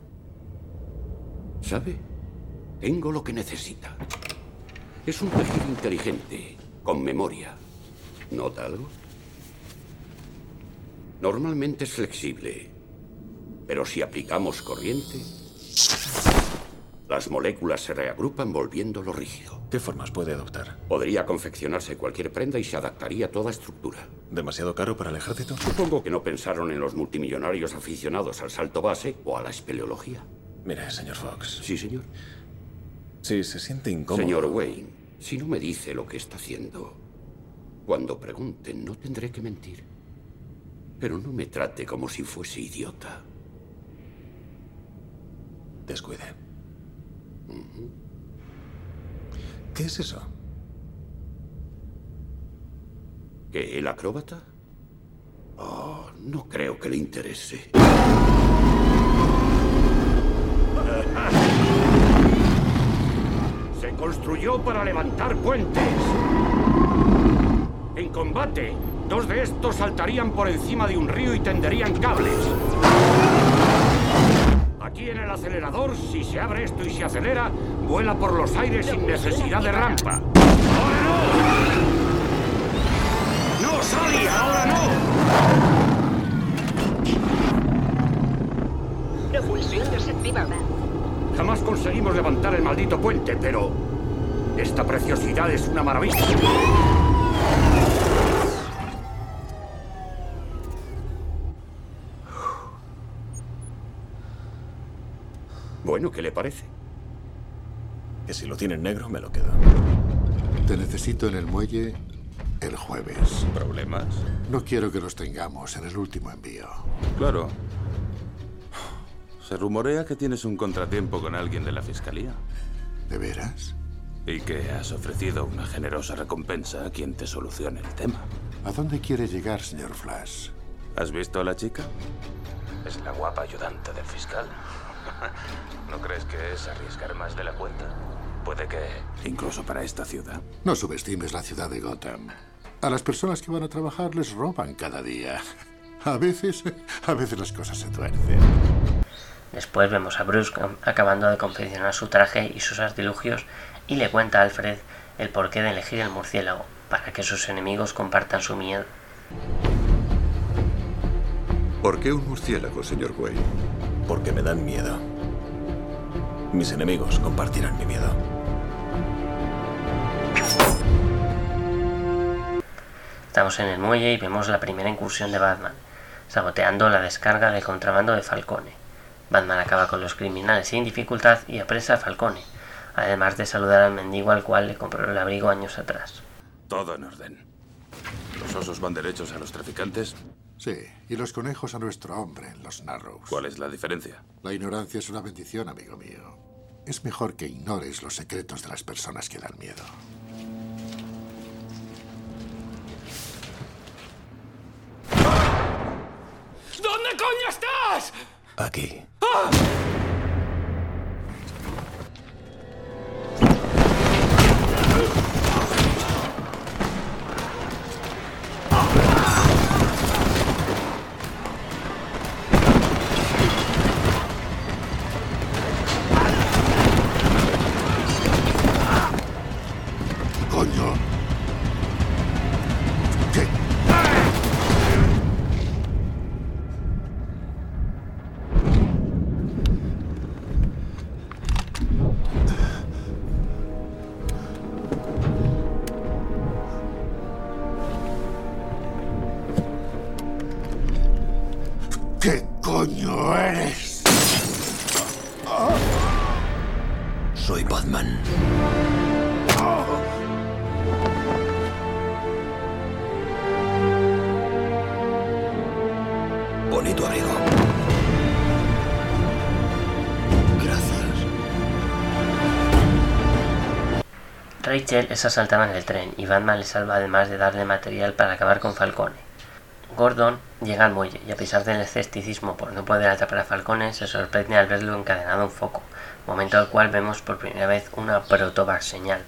¿Sabe? Tengo lo que necesita. Es un tejido inteligente, con memoria. ¿Nota algo? Normalmente es flexible, pero si aplicamos corriente, las moléculas se reagrupan volviéndolo rígido. ¿Qué formas puede adoptar? Podría confeccionarse cualquier prenda y se adaptaría a toda estructura. ¿Demasiado caro para el ejército? Supongo que no pensaron en los multimillonarios aficionados al salto base o a la espeleología. Mire, señor Fox. Sí, señor. Si se siente incómodo. Señor Wayne, si no me dice lo que está haciendo, cuando pregunten no tendré que mentir. Pero no me trate como si fuese idiota. Descuide. ¿Qué es eso? ¿Que el acróbata? Oh, no creo que le interese. Se construyó para levantar puentes. En combate, dos de estos saltarían por encima de un río y tenderían cables. Aquí en el acelerador, si se abre esto y se acelera, vuela por los aires sin necesidad de rampa. ¡Ahora no! ¡No, Sally! ¡Ahora no! Propulsión desactivada. Jamás conseguimos levantar el maldito puente, pero... Esta preciosidad es una maravilla. Bueno, ¿qué le parece? Que si lo tiene en negro, me lo quedo. Te necesito en el muelle el jueves. ¿Problemas? No quiero que los tengamos en el último envío. Claro. Se rumorea que tienes un contratiempo con alguien de la fiscalía. ¿De veras? Y que has ofrecido una generosa recompensa a quien te solucione el tema. ¿A dónde quiere llegar, señor Flash? ¿Has visto a la chica? Es la guapa ayudante del fiscal. ¿No crees que es arriesgar más de la cuenta? Puede que... Incluso para esta ciudad. No subestimes la ciudad de Gotham. A las personas que van a trabajar les roban cada día. A veces, a veces las cosas se tuercen. Después vemos a Bruce acabando de confeccionar su traje y sus artilugios y le cuenta a Alfred el porqué de elegir el murciélago, para que sus enemigos compartan su miedo. ¿Por qué un murciélago, señor Wayne? Porque me dan miedo. Mis enemigos compartirán mi miedo. Estamos en el muelle y vemos la primera incursión de Batman, saboteando la descarga de contrabando de Falcone. Batman acaba con los criminales sin dificultad y apresa a Falcone, además de saludar al mendigo al cual le compró el abrigo años atrás. Todo en orden. ¿Los osos van derechos a los traficantes? Sí, y los conejos a nuestro hombre, los Narrows. ¿Cuál es la diferencia? La ignorancia es una bendición, amigo mío. Es mejor que ignores los secretos de las personas que dan miedo. ¿Dónde coño estás? Aquí. ¡Ah! Rachel es asaltada en el tren y Batman le salva además de darle material para acabar con Falcone. Gordon llega al muelle y a pesar del escepticismo por no poder atrapar a Falcone, se sorprende al verlo encadenado a un foco, momento al cual vemos por primera vez una protobar señal.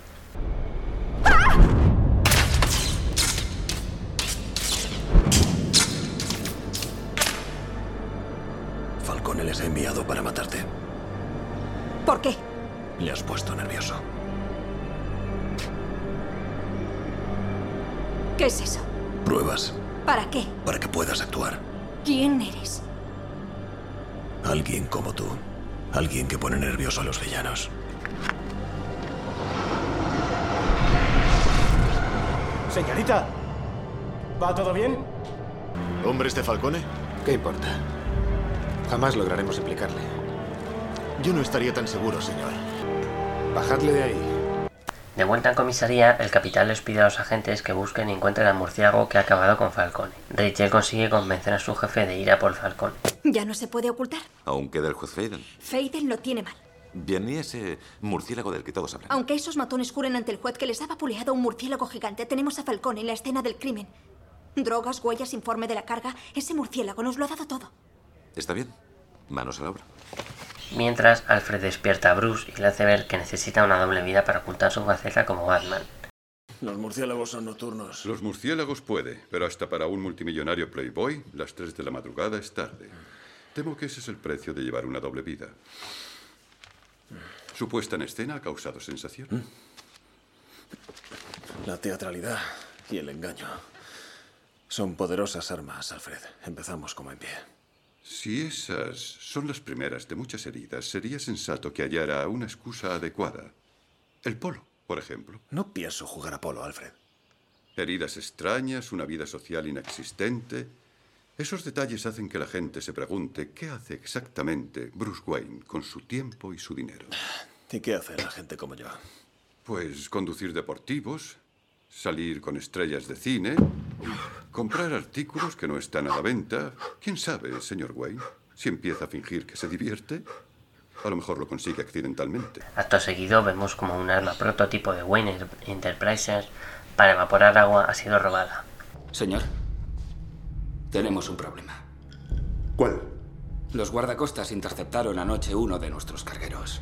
Falcone les ha enviado para matarte. ¿Por qué? Le has puesto nervioso. ¿Qué es eso? Pruebas ¿Para qué? para que puedas actuar. ¿Quién eres? Alguien como tú. Alguien que pone nervioso a los villanos. Señorita, ¿va todo bien? ¿Hombres de Falcone? ¿Qué importa? Jamás lograremos implicarle. Yo no estaría tan seguro, señor. Bajadle de ahí. De vuelta en comisaría, el capitán les pide a los agentes que busquen y encuentren al murciélago que ha acabado con Falcone. Rachel consigue convencer a su jefe de ir a por Falcone. Ya no se puede ocultar. Aún queda el juez Faden. Faden lo tiene mal. Bien, y ese murciélago del que todos hablan. Aunque esos matones juren ante el juez que les ha vapuleado un murciélago gigante, tenemos a Falcón en la escena del crimen. Drogas, huellas, informe de la carga. Ese murciélago nos lo ha dado todo. Está bien. Manos a la obra. Mientras, Alfred despierta a Bruce y le hace ver que necesita una doble vida para ocultar su faceta como Batman. Los murciélagos son nocturnos. Los murciélagos puede, pero hasta para un multimillonario playboy, las 3 de la madrugada es tarde. Temo que ese es el precio de llevar una doble vida. Su puesta en escena ha causado sensación. Mm. La teatralidad y el engaño son poderosas armas, Alfred. Empezamos como en pie. Si esas son las primeras de muchas heridas, sería sensato que hallara una excusa adecuada. El polo, por ejemplo. No pienso jugar a polo, Alfred. Heridas extrañas, una vida social inexistente. Esos detalles hacen que la gente se pregunte qué hace exactamente Bruce Wayne con su tiempo y su dinero. ¿Y qué hace la gente como yo? Pues conducir deportivos, salir con estrellas de cine, comprar artículos que no están a la venta. ¿Quién sabe, señor Wayne? Si empieza a fingir que se divierte, a lo mejor lo consigue accidentalmente. Acto seguido vemos como un arma prototipo de Wayne Enterprises para evaporar agua ha sido robada. Señor, tenemos un problema. ¿Cuál? Los guardacostas interceptaron anoche uno de nuestros cargueros.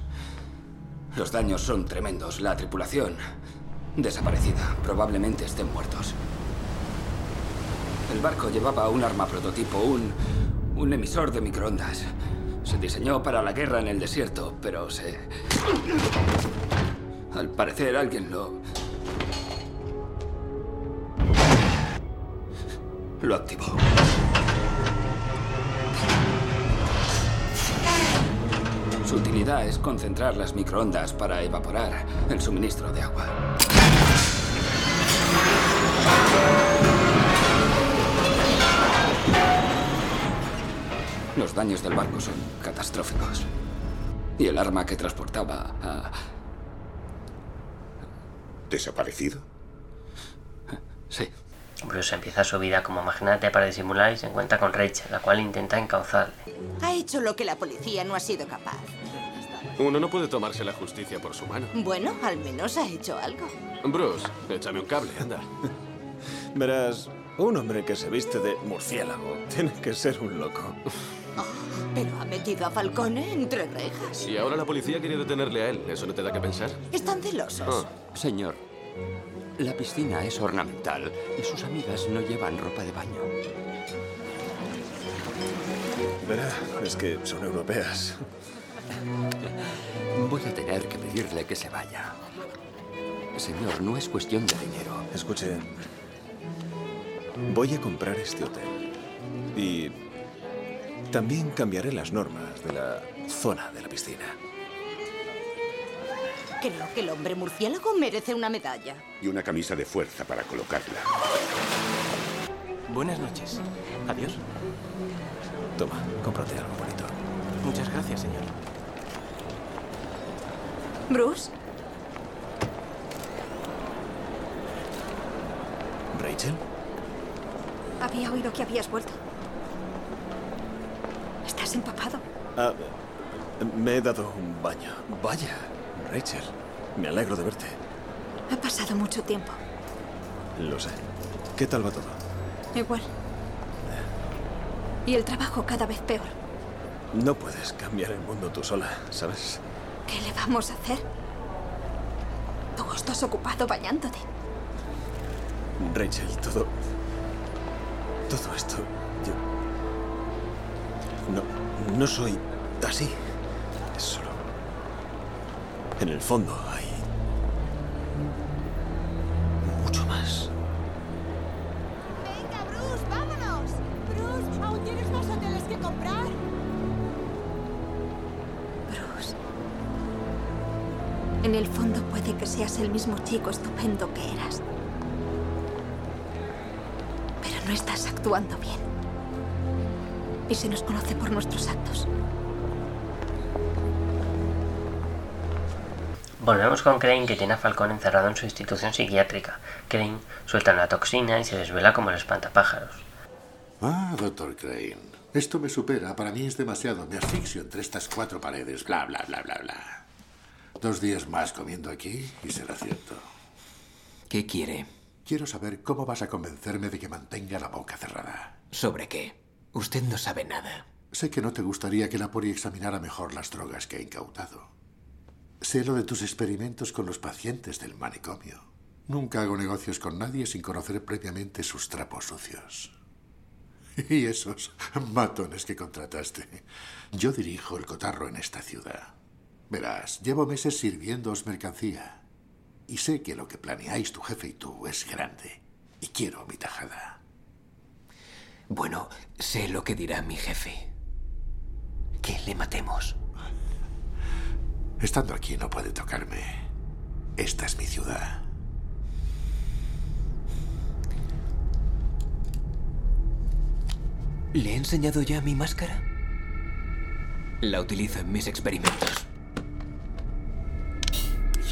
Los daños son tremendos. La tripulación desaparecida. Probablemente estén muertos. El barco llevaba un arma prototipo, un, un emisor de microondas. Se diseñó para la guerra en el desierto, pero se... Al parecer alguien lo... Lo activó. Su utilidad es concentrar las microondas para evaporar el suministro de agua. Los daños del barco son catastróficos. Y el arma que transportaba ha... ¿Desaparecido? Sí. Bruce empieza su vida como magnate para disimular y se encuentra con Rachel, la cual intenta encauzarle. Ha hecho lo que la policía no ha sido capaz. Uno no puede tomarse la justicia por su mano. Bueno, al menos ha hecho algo. Bruce, échame un cable, anda. Verás, un hombre que se viste de murciélago tiene que ser un loco. Pero ha metido a Falcone entre rejas. Y ahora la policía quiere detenerle a él. ¿Eso no te da que pensar? Están celosos. Señor, la piscina es ornamental y sus amigas no llevan ropa de baño. Verá, es que son europeas. Voy a tener que pedirle que se vaya. Señor, no es cuestión de dinero. Escuche, voy a comprar este hotel. Y también cambiaré las normas de la zona de la piscina. Creo que el hombre murciélago merece una medalla. Y una camisa de fuerza para colocarla. Buenas noches. Adiós. Toma, cómprate algo bonito. Muchas gracias, señor. Bruce, ¿Rachel? había oído que habías vuelto. ¿Estás empapado? Ah, me he dado un baño. Vaya, Rachel, me alegro de verte. Ha pasado mucho tiempo. Lo sé. ¿Qué tal va todo? Igual. Y el trabajo cada vez peor. No puedes cambiar el mundo tú sola, ¿sabes? ¿Qué le vamos a hacer? Tú estás ocupado bañándote. Rachel, todo... Todo esto... Yo... No, no soy así. Es solo... En el fondo hay... Mucho más. Venga, Bruce, vámonos. Bruce, aún tienes más hoteles que comprar. Bruce. En el fondo puede que seas el mismo chico estupendo que eras. Pero no estás actuando bien. Y se nos conoce por nuestros actos. Volvemos con Crane que tiene a Falcón encerrado en su institución psiquiátrica. Crane suelta una toxina y se desvela como el espantapájaros. Ah, doctor Crane. Esto me supera. Para mí es demasiado. Me asfixio entre estas cuatro paredes. Bla, bla, bla, bla, bla. Dos días más comiendo aquí y será cierto. ¿Qué quiere? Quiero saber cómo vas a convencerme de que mantenga la boca cerrada. ¿Sobre qué? Usted no sabe nada. Sé que no te gustaría que la poli examinara mejor las drogas que ha incautado. Sé lo de tus experimentos con los pacientes del manicomio. Nunca hago negocios con nadie sin conocer previamente sus trapos sucios. Y esos matones que contrataste. Yo dirijo el cotarro en esta ciudad. Verás, llevo meses sirviéndoos mercancía. Y sé que lo que planeáis tu jefe y tú es grande. Y quiero mi tajada. Bueno, sé lo que dirá mi jefe. Que le matemos. Estando aquí no puede tocarme. Esta es mi ciudad. ¿Le he enseñado ya mi máscara? La utilizo en mis experimentos.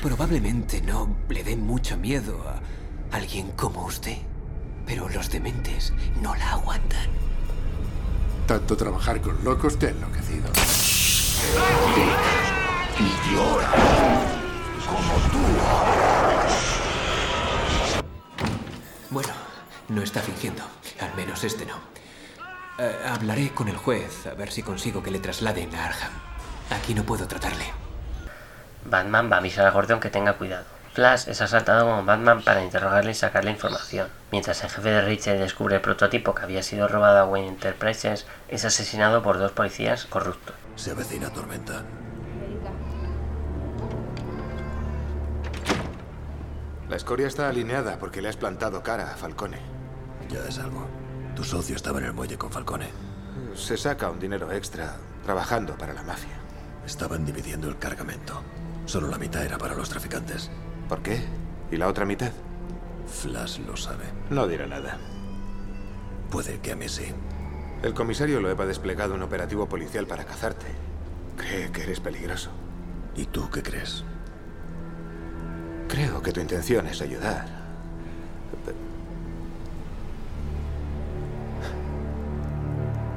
Probablemente no le dé mucho miedo a alguien como usted, pero los dementes no la aguantan. Tanto trabajar con locos te ha enloquecido. Y llora. Como tú. Bueno, no está fingiendo. Al menos este no. Eh, hablaré con el juez a ver si consigo que le trasladen a Arkham. Aquí no puedo tratarle. Batman va a avisar a Gordon que tenga cuidado. Flash es asaltado como Batman para interrogarle y sacarle información. Mientras el jefe de Rachel descubre el prototipo que había sido robado a Wayne Enterprises, es asesinado por dos policías corruptos. Se avecina tormenta. La escoria está alineada porque le has plantado cara a Falcone. Ya es algo. Tu socio estaba en el muelle con Falcone. Se saca un dinero extra trabajando para la mafia. Estaban dividiendo el cargamento. Solo la mitad era para los traficantes. ¿Por qué? ¿Y la otra mitad? Flash lo sabe. No dirá nada. Puede que a mí sí. El comisario Loeb ha desplegado un operativo policial para cazarte. Cree que eres peligroso. ¿Y tú qué crees? Creo que tu intención es ayudar.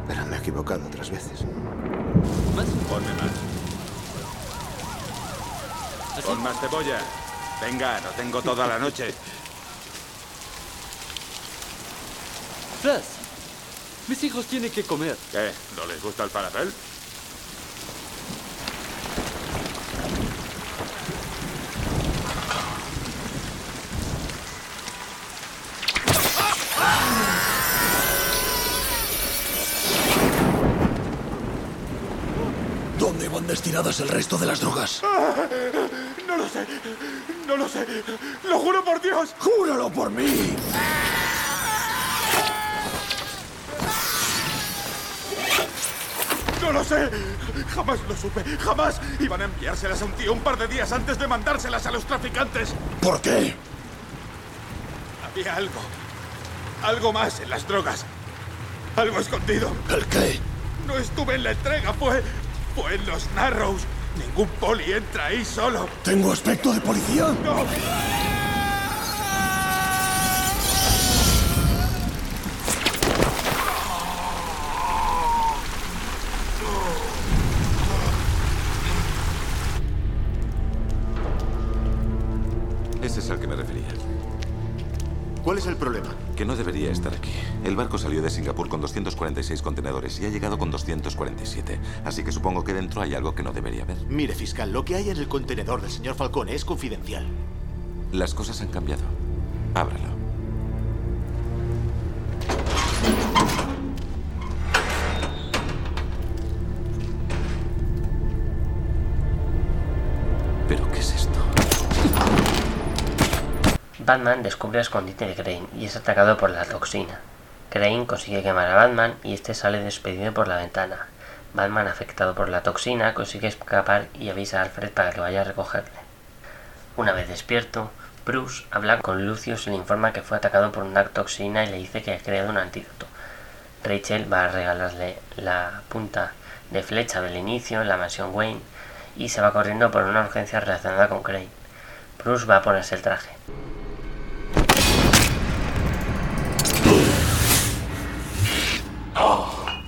Pero me he equivocado otras veces. Más, ponme más. Pon más cebolla. Venga, no tengo toda la noche. Flash, mis hijos tienen que comer. ¿Qué? ¿No les gusta el falafel? ¿Dónde van destinadas el resto de las drogas? No lo sé. No lo sé. Lo juro por Dios. ¡Júralo por mí! No lo sé. Jamás lo supe. Jamás. Iban a enviárselas a un tío un par de días antes de mandárselas a los traficantes. ¿Por qué? Había algo. Algo más en las drogas. Algo escondido. ¿El qué? No estuve en la entrega. Fue. Fue en los Narrows. Ningún poli entra ahí solo. ¿Tengo aspecto de policía? ¡No! De Singapur con 246 contenedores y ha llegado con 247. Así que supongo que dentro hay algo que no debería haber. Mire, fiscal, lo que hay en el contenedor del señor Falcone es confidencial. Las cosas han cambiado. Ábralo. ¿Pero qué es esto? Batman descubre el escondite de Crane y es atacado por la toxina. Crane consigue quemar a Batman y este sale despedido por la ventana. Batman, afectado por la toxina, consigue escapar y avisa a Alfred para que vaya a recogerle. Una vez despierto, Bruce habla con Lucius y le informa que fue atacado por una toxina y le dice que ha creado un antídoto. Rachel va a regalarle la punta de flecha del inicio en la mansión Wayne y se va corriendo por una urgencia relacionada con Crane. Bruce va a ponerse el traje.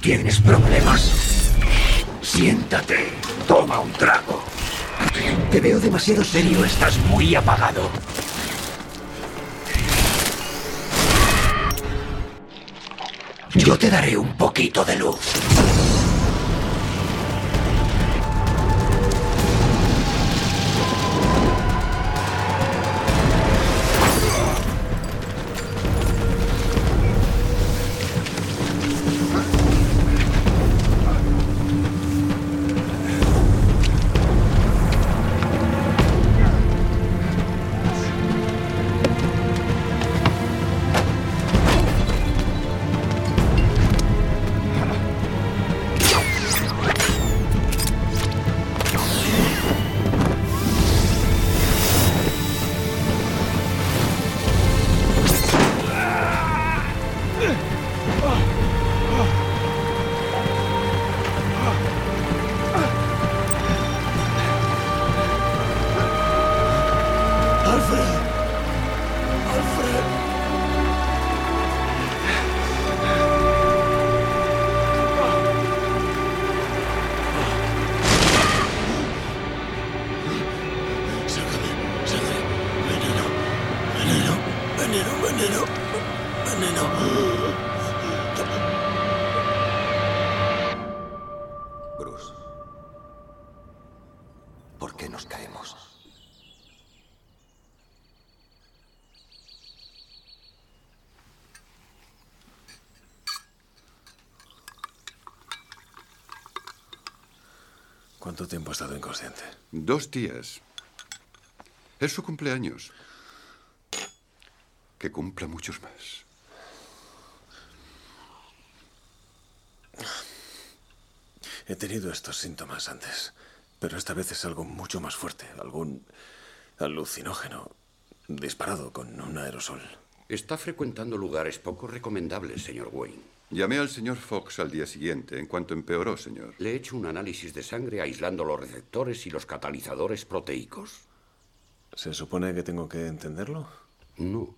¿Tienes problemas? Siéntate. Toma un trago. Te veo demasiado serio. Estás muy apagado. Yo te daré un poquito de luz. ¿Cuánto tiempo ha estado inconsciente? Dos días. Es su cumpleaños. Que cumpla muchos más. He tenido estos síntomas antes, pero esta vez es algo mucho más fuerte, algún alucinógeno disparado con un aerosol. Está frecuentando lugares poco recomendables, señor Wayne. Llamé al señor Fox al día siguiente, en cuanto empeoró, señor. Le he hecho un análisis de sangre aislando los receptores y los catalizadores proteicos. ¿Se supone que tengo que entenderlo? No.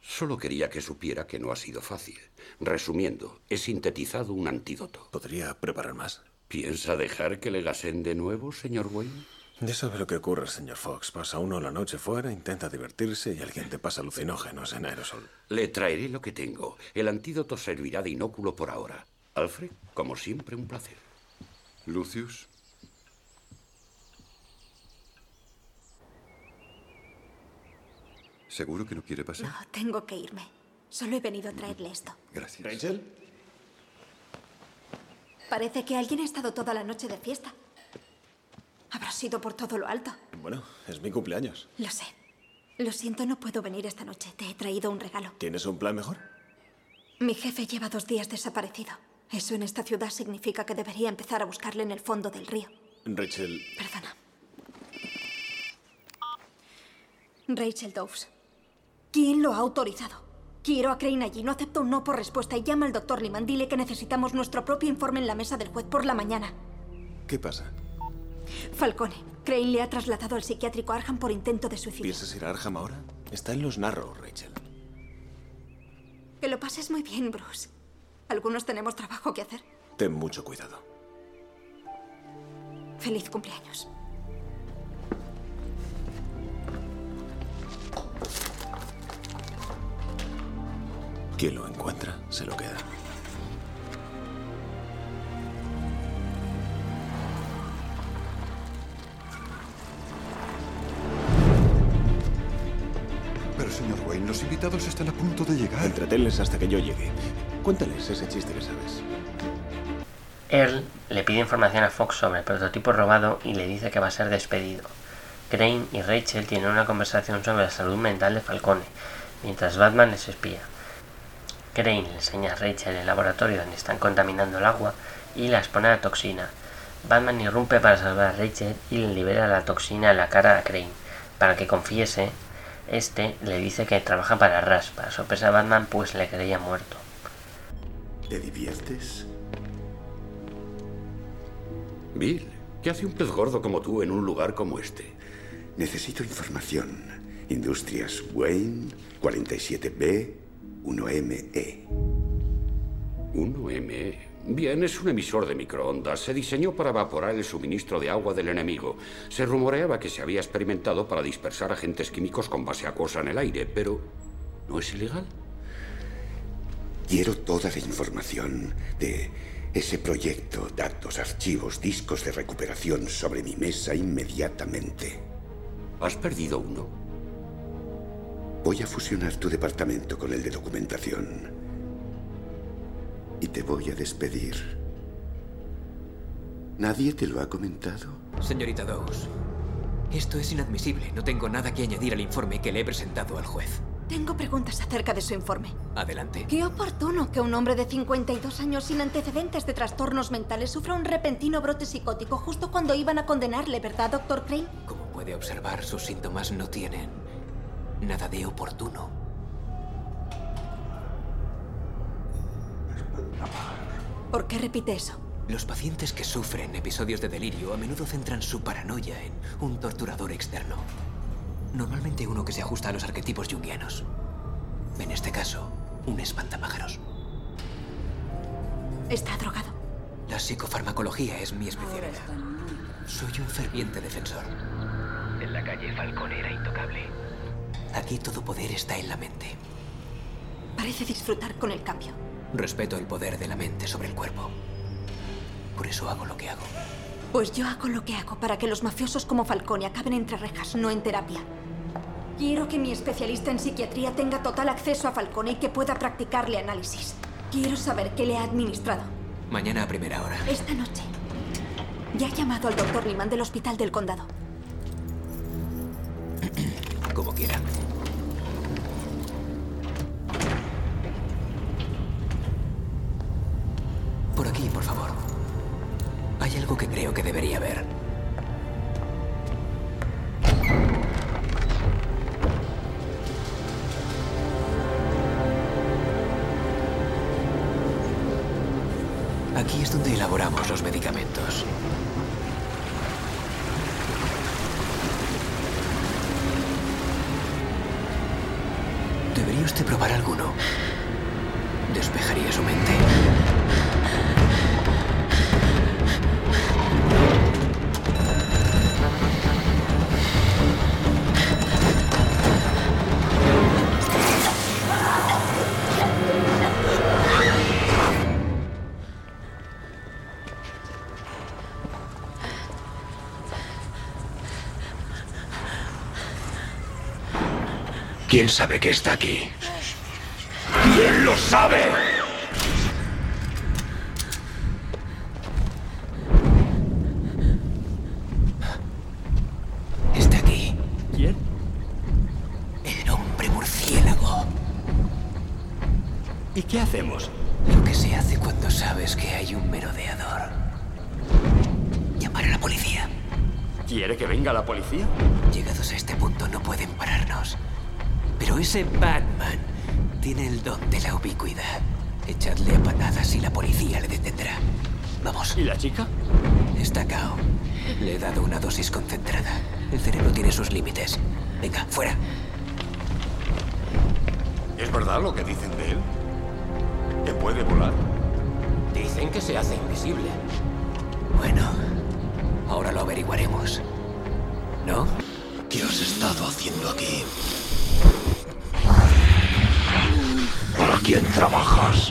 Solo quería que supiera que no ha sido fácil. Resumiendo, he sintetizado un antídoto. ¿Podría preparar más? ¿Piensa dejar que le gasen de nuevo, señor Wayne? Ya sabe lo que ocurre, señor Fox. Pasa uno la noche fuera, intenta divertirse y alguien te pasa alucinógenos en aerosol. Le traeré lo que tengo. El antídoto servirá de inóculo por ahora. Alfred, como siempre, un placer. Lucius. ¿Seguro que no quiere pasar? No, tengo que irme. Solo he venido a traerle esto. Gracias. ¿Rachel? Parece que alguien ha estado toda la noche de fiesta. Habrá sido por todo lo alto. Bueno, es mi cumpleaños. Lo sé. Lo siento, no puedo venir esta noche. Te he traído un regalo. ¿Tienes un plan mejor? Mi jefe lleva dos días desaparecido. Eso en esta ciudad significa que debería empezar a buscarle en el fondo del río. Rachel, Perdona. Rachel Dawes. ¿Quién lo ha autorizado? Quiero a Crane allí. No acepto un no por respuesta y llama al doctor Liman. Dile que necesitamos nuestro propio informe en la mesa del juez por la mañana. ¿qué pasa? Falcone. Crane le ha trasladado al psiquiátrico Arham por intento de suicidio. ¿Piensas ir a Arkham ahora? Está en los Narrows, Rachel. Que lo pases muy bien, Bruce. Algunos tenemos trabajo que hacer. Ten mucho cuidado. Feliz cumpleaños. Quien lo encuentra, se lo queda. Invitados están a punto de llegar. Entretenles hasta que yo llegue. Cuéntales ese chiste que sabes. Earl le pide información a Fox sobre el prototipo robado y le dice que va a ser despedido. Crane y Rachel tienen una conversación sobre la salud mental de Falcone, mientras Batman les espía. Crane le enseña a Rachel el laboratorio donde están contaminando el agua y la expone a la toxina. Batman irrumpe para salvar a Rachel y le libera la toxina en la cara a Crane. Para que confiese, este le dice que trabaja para Rush. Para sorpresa de Batman, pues le creía muerto. ¿Te diviertes? Bill, ¿qué hace un pez gordo como tú en un lugar como este? Necesito información. Industrias Wayne, 47B, 1ME. 1ME. Bien, es un emisor de microondas. Se diseñó para evaporar el suministro de agua del enemigo. Se rumoreaba que se había experimentado para dispersar agentes químicos con base acuosa en el aire, pero ¿no es ilegal? Quiero toda la información de ese proyecto, datos, archivos, discos de recuperación sobre mi mesa inmediatamente. ¿Has perdido uno? Voy a fusionar tu departamento con el de documentación. Y te voy a despedir. ¿Nadie te lo ha comentado? Señorita Dawes, esto es inadmisible. No tengo nada que añadir al informe que le he presentado al juez. Tengo preguntas acerca de su informe. Adelante. Qué oportuno que un hombre de 52 años sin antecedentes de trastornos mentales sufra un repentino brote psicótico justo cuando iban a condenarle, ¿verdad, doctor Crane? Como puede observar, sus síntomas no tienen nada de oportuno. ¿Por qué repite eso? Los pacientes que sufren episodios de delirio a menudo centran su paranoia en un torturador externo. Normalmente uno que se ajusta a los arquetipos junguianos. En este caso, un espantapájaros. ¿Está drogado? La psicofarmacología es mi especialidad. Soy un ferviente defensor. En la calle Falcone era intocable. Aquí todo poder está en la mente. Parece disfrutar con el cambio. Respeto el poder de la mente sobre el cuerpo. Por eso hago lo que hago. Pues yo hago lo que hago para que los mafiosos como Falcone acaben entre rejas, no en terapia. Quiero que mi especialista en psiquiatría tenga total acceso a Falcone y que pueda practicarle análisis. Quiero saber qué le ha administrado. Mañana a primera hora. Esta noche. Ya ha llamado al doctor Liman del Hospital del Condado. Como quiera. Creo que debería ver. ¿Quién sabe que está aquí? ¿Quién lo sabe? Ese Batman tiene el don de la ubicuidad. Echadle a patadas y la policía le detendrá. Vamos. ¿Y la chica? Está cao. Le he dado una dosis concentrada. El cerebro tiene sus límites. Venga, fuera. ¿Es verdad lo que dicen de él? ¿Que puede volar? Dicen que se hace invisible. Bueno, ahora lo averiguaremos. ¿No? ¿Qué has estado haciendo aquí? ¿Para quién trabajas?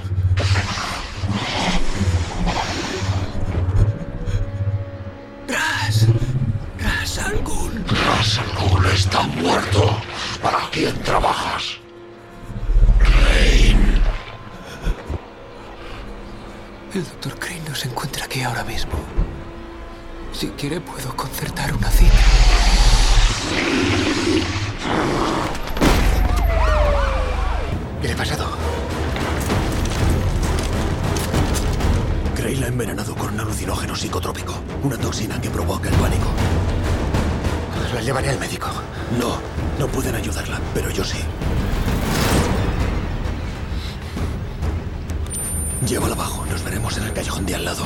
Llévala abajo, nos veremos en el callejón de al lado.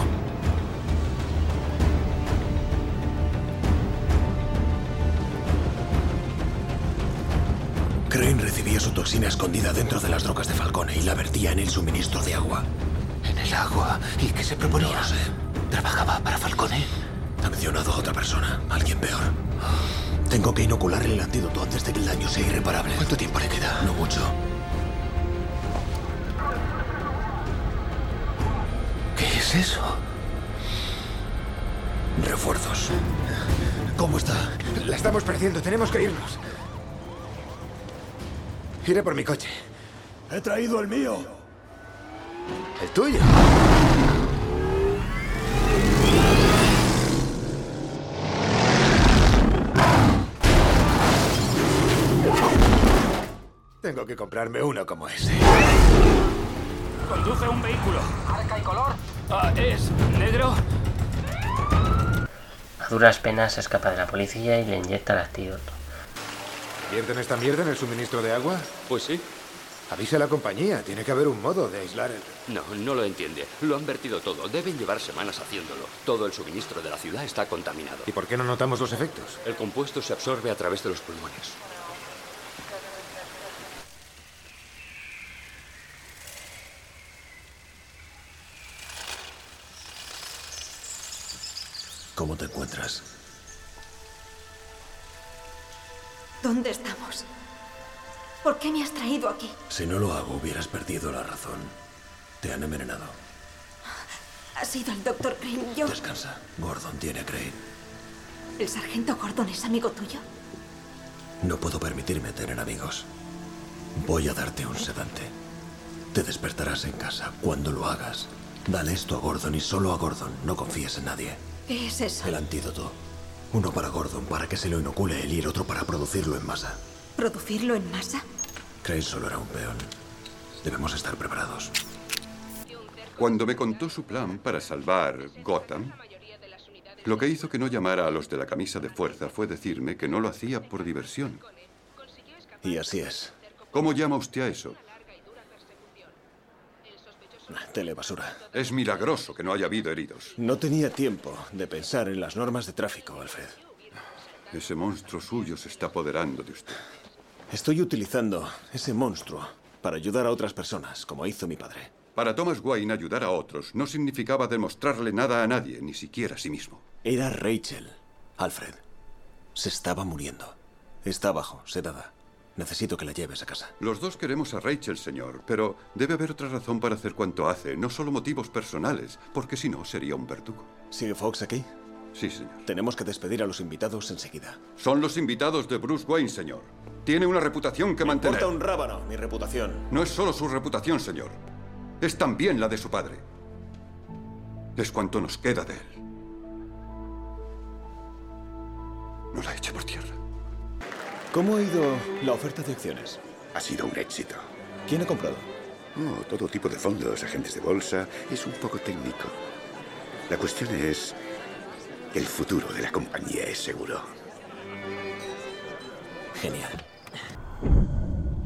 Crane recibía su toxina escondida dentro de las drogas de Falcone y la vertía en el suministro de agua. ¿En El agua. ¿Y qué se proponía? No lo sé. ¿Trabajaba para Falcone? Ha mencionado a otra persona, alguien peor. Tengo que inocularle el antídoto antes de que el daño sea irreparable. ¿Cuánto tiempo le queda? No mucho. Es eso? Refuerzos. ¿Cómo está? La estamos perdiendo, tenemos que irnos. Iré por mi coche. He traído el mío. ¿El tuyo? Tengo que comprarme uno como ese. Conduce un vehículo. Marca y color. Ah, ¿Es negro? A duras penas se escapa de la policía y le inyecta el antídoto. ¿Vierten esta mierda en el suministro de agua? Pues sí. Avisa a la compañía. Tiene que haber un modo de aislar el... No, no lo entiende. Lo han vertido todo. Deben llevar semanas haciéndolo. Todo el suministro de la ciudad está contaminado. ¿Y por qué no notamos los efectos? El compuesto se absorbe a través de los pulmones. ¿Cómo te encuentras? ¿Dónde estamos? ¿Por qué me has traído aquí? Si no lo hago, hubieras perdido la razón. Te han envenenado. Ha sido el doctor Crane. Yo... Descansa. Gordon tiene a Crane. ¿El sargento Gordon es amigo tuyo? No puedo permitirme tener amigos. Voy a darte un sedante. Te despertarás en casa. Cuando lo hagas, dale esto a Gordon y solo a Gordon. No confíes en nadie. ¿Qué es eso? El antídoto. Uno para Gordon, para que se lo inocule él, y el otro para producirlo en masa. ¿Producirlo en masa? Crane solo era un peón. Debemos estar preparados. Cuando me contó su plan para salvar Gotham, lo que hizo que no llamara a los de la camisa de fuerza fue decirme que no lo hacía por diversión. Y así es. ¿Cómo llama usted a eso? Telebasura. Es milagroso que no haya habido heridos. No tenía tiempo de pensar en las normas de tráfico, Alfred. Ese monstruo suyo se está apoderando de usted. Estoy utilizando ese monstruo para ayudar a otras personas, como hizo mi padre. Para Thomas Wayne, ayudar a otros no significaba demostrarle nada a nadie, ni siquiera a sí mismo. Era Rachel, Alfred. Se estaba muriendo. Está abajo, sedada. Necesito que la lleves a casa. Los dos queremos a Rachel, señor, pero debe haber otra razón para hacer cuanto hace, no solo motivos personales, porque si no sería un verdugo. ¿Sigue Fox aquí? Sí, señor. Tenemos que despedir a los invitados enseguida. Son los invitados de Bruce Wayne, señor. Tiene una reputación que Me mantener. importa un rábano, mi reputación. No es solo su reputación, señor. Es también la de su padre. Es cuanto nos queda de él. No la eche por tierra. ¿Cómo ha ido la oferta de acciones? Ha sido un éxito. ¿Quién ha comprado? Oh, todo tipo de fondos, agentes de bolsa. Es un poco técnico. La cuestión es... El futuro de la compañía es seguro. Genial.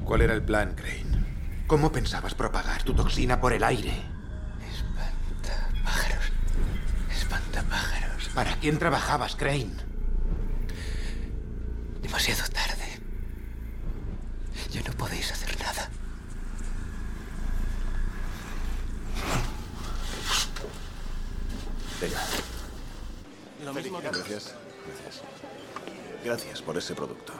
¿Cuál era el plan, Crane? ¿Cómo pensabas propagar tu toxina por el aire? Pájaros. Espantapájaros. ¿Para quién trabajabas, Crane? Demasiado tarde. Ya no podéis hacer nada. Venga. Lo mismo que Gracias. Gracias. Gracias por ese producto.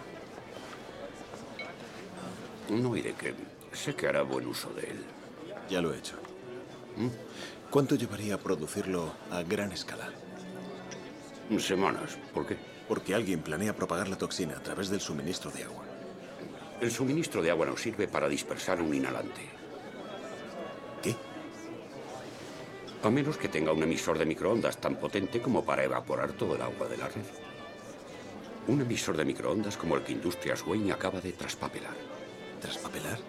No iré que sé que hará buen uso de él. Ya lo he hecho. ¿Cuánto llevaría producirlo a gran escala? Semanas. ¿Por qué? Porque alguien planea propagar la toxina a través del suministro de agua. El suministro de agua nos sirve para dispersar un inhalante. ¿Qué? A menos que tenga un emisor de microondas tan potente como para evaporar todo el agua de la red. Un emisor de microondas como el que Industrias Wayne acaba de traspapelar. ¿Traspapelar?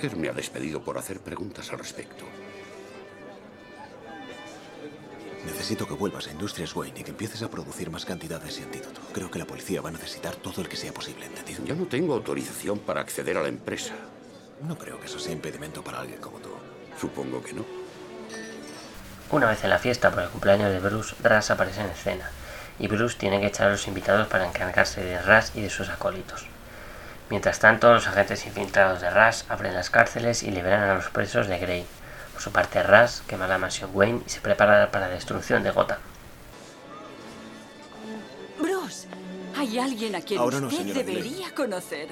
Él me ha despedido por hacer preguntas al respecto. Necesito que vuelvas a Industrias Wayne y que empieces a producir más cantidades y antídoto. Creo que la policía va a necesitar todo el que sea posible, ¿entendido? Yo no tengo autorización para acceder a la empresa. No creo que eso sea impedimento para alguien como tú. Supongo que no. Una vez en la fiesta por el cumpleaños de Bruce, Ras aparece en escena, y Bruce tiene que echar a los invitados para encargarse de Ras y de sus acólitos. Mientras tanto, los agentes infiltrados de Ras abren las cárceles y liberan a los presos de Grey, Por su parte, Ras quema la mansión Wayne y se prepara para la destrucción de Gotham. Bruce, hay alguien a quien Ahora usted debería conocer.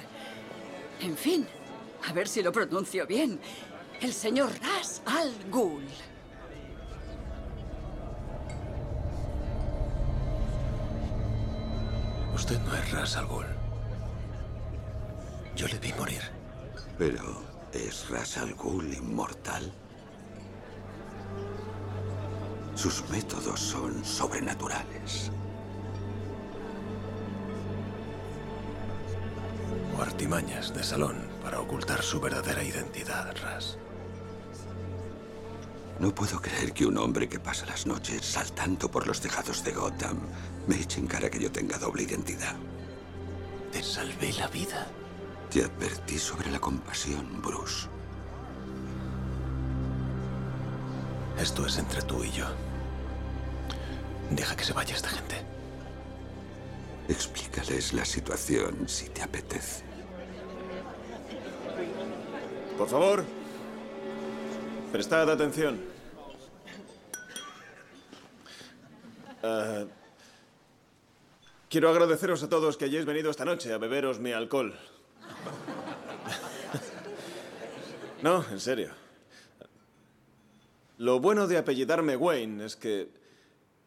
En fin, a ver si lo pronuncio bien. El señor Ras Al Ghul. Usted no es Ras Al Ghul. Yo le vi morir. Pero, ¿es Ras Al Ghul inmortal? Sus métodos son sobrenaturales. O artimañas de salón para ocultar su verdadera identidad, Ras. No puedo creer que un hombre que pasa las noches saltando por los tejados de Gotham me eche en cara que yo tenga doble identidad. Te salvé la vida. Te advertí sobre la compasión, Bruce. Esto es entre tú y yo. Deja que se vaya esta gente. Explícales la situación si te apetece. Por favor, prestad atención. Ah, quiero agradeceros a todos que hayáis venido esta noche a beberos mi alcohol. No, en serio. Lo bueno de apellidarme Wayne es que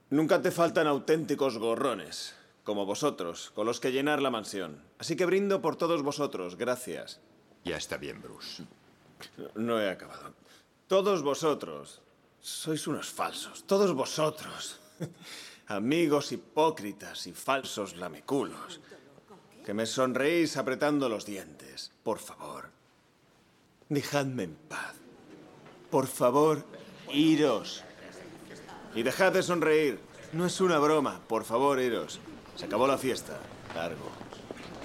nunca te faltan auténticos gorrones, como vosotros, con los que llenar la mansión. Así que brindo por todos vosotros, gracias. Ya está bien, Bruce. No he acabado. Todos vosotros sois unos falsos. Todos vosotros. Amigos hipócritas y falsos lameculos. Que me sonreís apretando los dientes. Por favor. Dejadme en paz. Por favor, iros. Y dejad de sonreír. No es una broma. Por favor, iros. Se acabó la fiesta. Largo.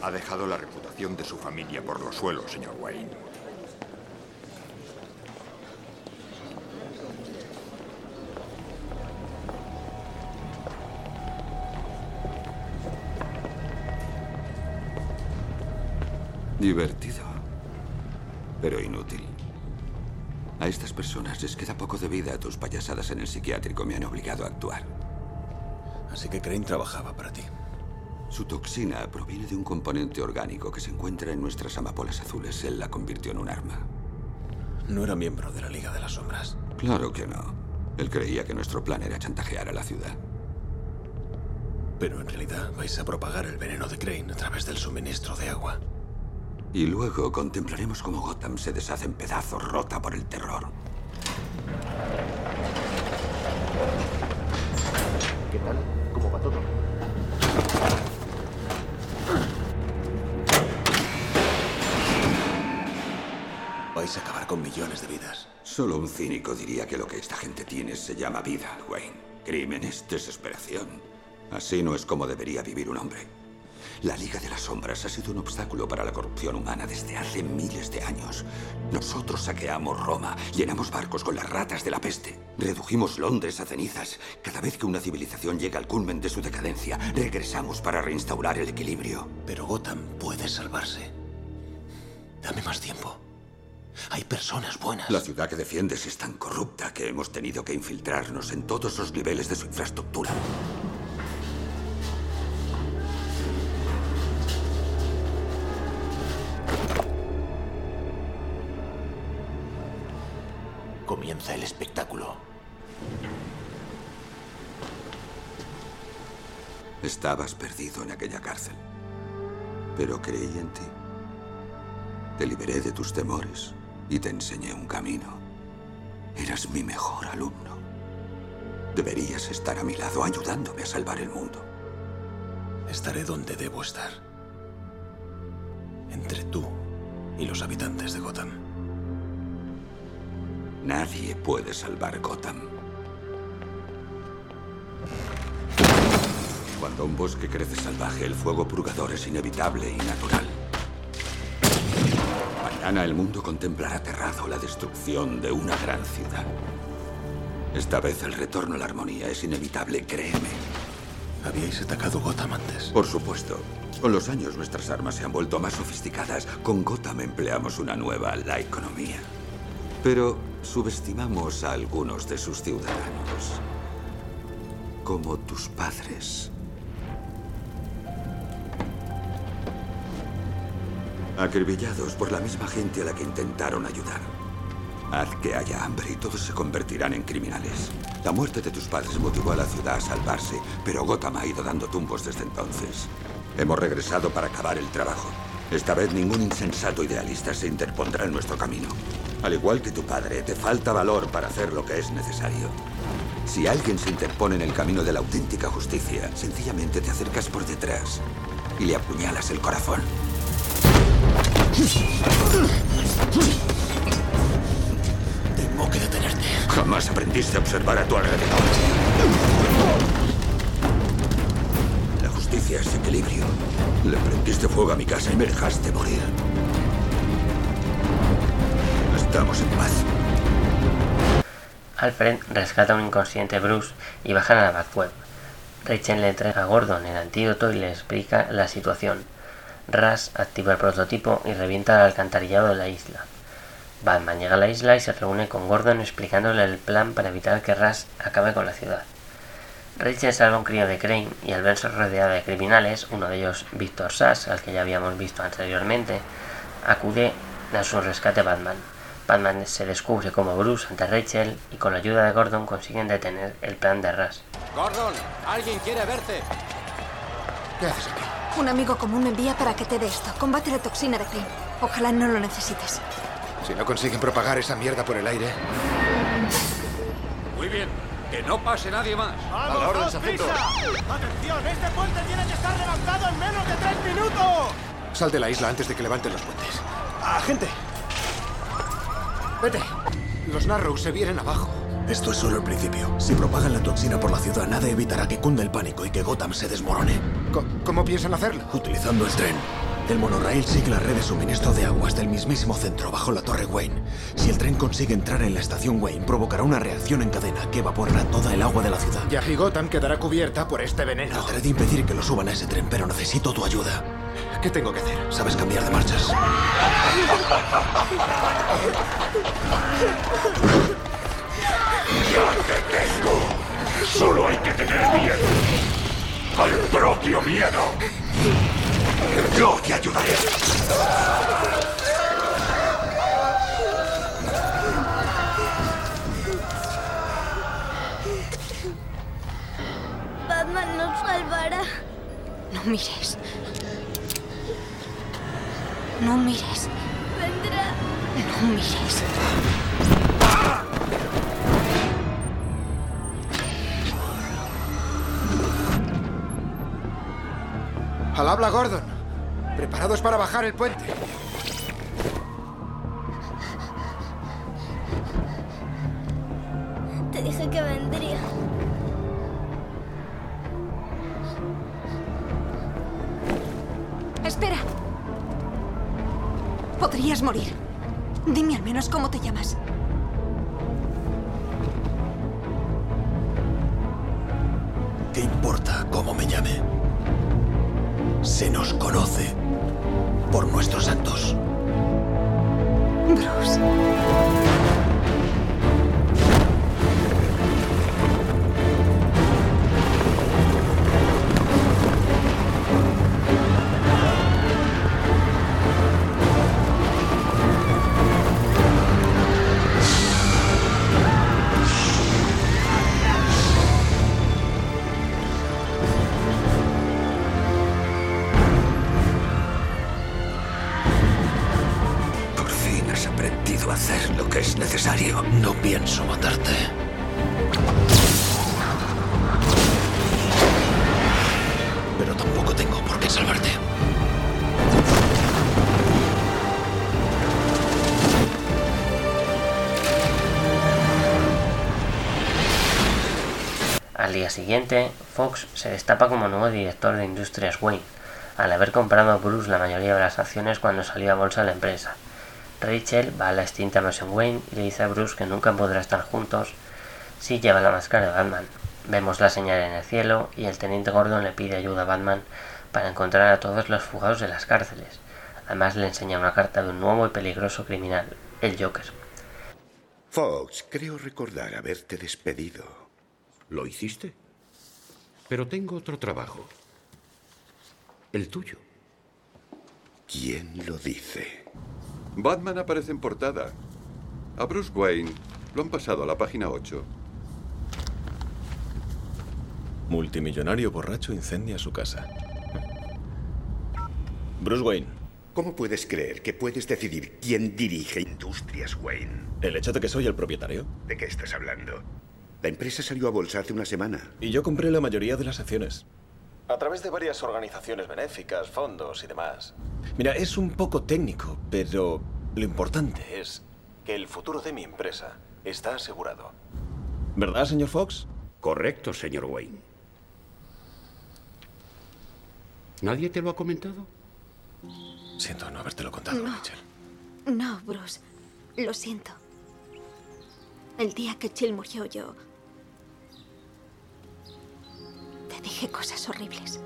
Ha dejado la reputación de su familia por los suelos, señor Wayne. Divertido, pero inútil. A estas personas les queda poco de vida. Tus payasadas en el psiquiátrico me han obligado a actuar. Así que Crane trabajaba para ti. Su toxina proviene de un componente orgánico que se encuentra en nuestras amapolas azules. Él la convirtió en un arma. No era miembro de la Liga de las Sombras. Claro que no. Él creía que nuestro plan era chantajear a la ciudad. Pero en realidad vais a propagar el veneno de Crane a través del suministro de agua. Y luego contemplaremos cómo Gotham se deshace en pedazos, rota por el terror. ¿Qué tal? ¿Cómo va todo? Vais a acabar con millones de vidas. Solo un cínico diría que lo que esta gente tiene se llama vida, Wayne. Crímenes, desesperación. Así no es como debería vivir un hombre. La Liga de las Sombras ha sido un obstáculo para la corrupción humana desde hace miles de años. Nosotros saqueamos Roma, llenamos barcos con las ratas de la peste, redujimos Londres a cenizas. Cada vez que una civilización llega al culmen de su decadencia, regresamos para reinstaurar el equilibrio. Pero Gotham puede salvarse. Dame más tiempo. Hay personas buenas. La ciudad que defiendes es tan corrupta que hemos tenido que infiltrarnos en todos los niveles de su infraestructura. Estabas perdido en aquella cárcel, pero creí en ti. Te liberé de tus temores y te enseñé un camino. Eras mi mejor alumno. Deberías estar a mi lado ayudándome a salvar el mundo. Estaré donde debo estar. Entre tú y los habitantes de Gotham. Nadie puede salvar Gotham. Cuando un bosque crece salvaje, el fuego purgador es inevitable y natural. Mañana el mundo contemplará aterrado la destrucción de una gran ciudad. Esta vez el retorno a la armonía es inevitable, créeme. ¿Habíais atacado Gotham antes? Por supuesto. Con los años nuestras armas se han vuelto más sofisticadas. Con Gotham empleamos una nueva, la economía. Pero Subestimamos a algunos de sus ciudadanos. Como tus padres. Acribillados por la misma gente a la que intentaron ayudar. Haz que haya hambre y todos se convertirán en criminales. La muerte de tus padres motivó a la ciudad a salvarse, pero Gotham ha ido dando tumbos desde entonces. Hemos regresado para acabar el trabajo. Esta vez ningún insensato idealista se interpondrá en nuestro camino. Al igual que tu padre, te falta valor para hacer lo que es necesario. Si alguien se interpone en el camino de la auténtica justicia, sencillamente te acercas por detrás y le apuñalas el corazón. Tengo que detenerte. Jamás aprendiste a observar a tu alrededor. La justicia es equilibrio. Le prendiste fuego a mi casa y me dejaste morir. Estamos en paz. Alfred rescata a un inconsciente Bruce y bajan a la Batweb. Rachel le entrega a Gordon el antídoto y le explica la situación. Ras activa el prototipo y revienta el alcantarillado de la isla. Batman llega a la isla y se reúne con Gordon explicándole el plan para evitar que Ras acabe con la ciudad. Rachel salva a un crío de Crane y al verse rodeada de criminales, uno de ellos Victor Sass, al que ya habíamos visto anteriormente, acude a su rescate Batman. Batman se descubre como Bruce ante Rachel y con la ayuda de Gordon consiguen detener el plan de Ras. Gordon, alguien quiere verte. ¿Qué haces aquí? Un amigo común me envía para que te dé esto. Combate la toxina de Crane. Ojalá no lo necesites. Si no consiguen propagar esa mierda por el aire. Muy bien. Que no pase nadie más. A la orden, sargento. ¡Atención! ¡Este puente tiene que estar levantado en menos de tres minutos! Sal de la isla antes de que levanten los puentes. ¡Agente! Vete. Los Narrows se vienen abajo. Esto es solo el principio. Si propagan la toxina por la ciudad, nada evitará que cunda el pánico y que Gotham se desmorone. ¿Cómo piensan hacerlo? Utilizando el tren. El monorail sigue la red de suministro de agua hasta el mismísimo centro, bajo la torre Wayne. Si el tren consigue entrar en la estación Wayne, provocará una reacción en cadena que evaporará toda el agua de la ciudad. Ya y Gotham quedará cubierta por este veneno. Trataré de impedir que lo suban a ese tren, pero necesito tu ayuda. ¿Qué tengo que hacer? ¿Sabes cambiar de marchas? ¡Ya te tengo! Solo hay que tener miedo. Al propio miedo. Yo te ayudaré. Batman nos salvará. No mires. No mires. Vendrá. No mires. Al habla Gordon. Preparados para bajar el puente. Te dije que vendría. Espera. Podrías morir. Dime al menos cómo te llamas. ¿Qué importa cómo me llame? Se nos conoce por nuestros actos. Siguiente, Fox se destapa como nuevo director de Industrias Wayne, al haber comprado a Bruce la mayoría de las acciones cuando salió a bolsa la empresa. Rachel va a la extinta mansión Wayne y le dice a Bruce que nunca podrá estar juntos si lleva la máscara de Batman. Vemos la señal en el cielo y el teniente Gordon le pide ayuda a Batman para encontrar a todos los fugados de las cárceles. Además le enseña una carta de un nuevo y peligroso criminal, el Joker. Fox, creo recordar haberte despedido. ¿Lo hiciste? Pero tengo otro trabajo. El tuyo. ¿Quién lo dice? Batman aparece en portada. A Bruce Wayne lo han pasado a la página 8. Multimillonario borracho incendia su casa. Bruce Wayne. ¿Cómo puedes creer que puedes decidir quién dirige Industrias Wayne? ¿El hecho de que soy el propietario? ¿De qué estás hablando? La empresa salió a bolsa hace una semana. Y yo compré la mayoría de las acciones. A través de varias organizaciones benéficas, fondos y demás. Mira, es un poco técnico, pero lo importante es que el futuro de mi empresa está asegurado. ¿Verdad, señor Fox? Correcto, señor Wayne. ¿Nadie te lo ha comentado? Siento no habértelo contado, No. Rachel. No, Bruce. Lo siento. El día que Chill murió yo... Te dije cosas horribles.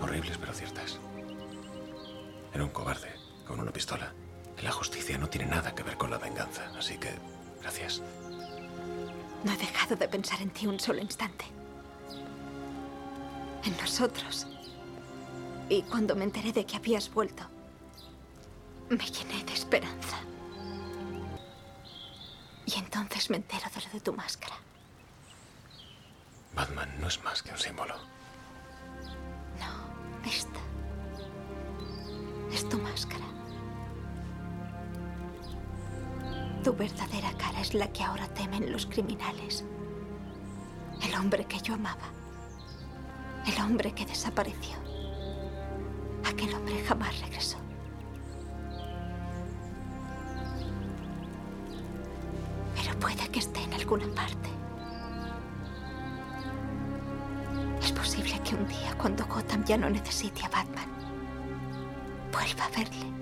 Horribles pero ciertas. Era un cobarde, con una pistola. La justicia no tiene nada que ver con la venganza, así que gracias. No he dejado de pensar en ti un solo instante. En nosotros. Y cuando me enteré de que habías vuelto, me llené de esperanza. Y entonces me entero de lo de tu máscara. Batman no es más que un símbolo. Tu verdadera cara es la que ahora temen los criminales. El hombre que yo amaba. El hombre que desapareció. Aquel hombre jamás regresó. Pero puede que esté en alguna parte. Es posible que un día, cuando Gotham ya no necesite a Batman, vuelva a verle.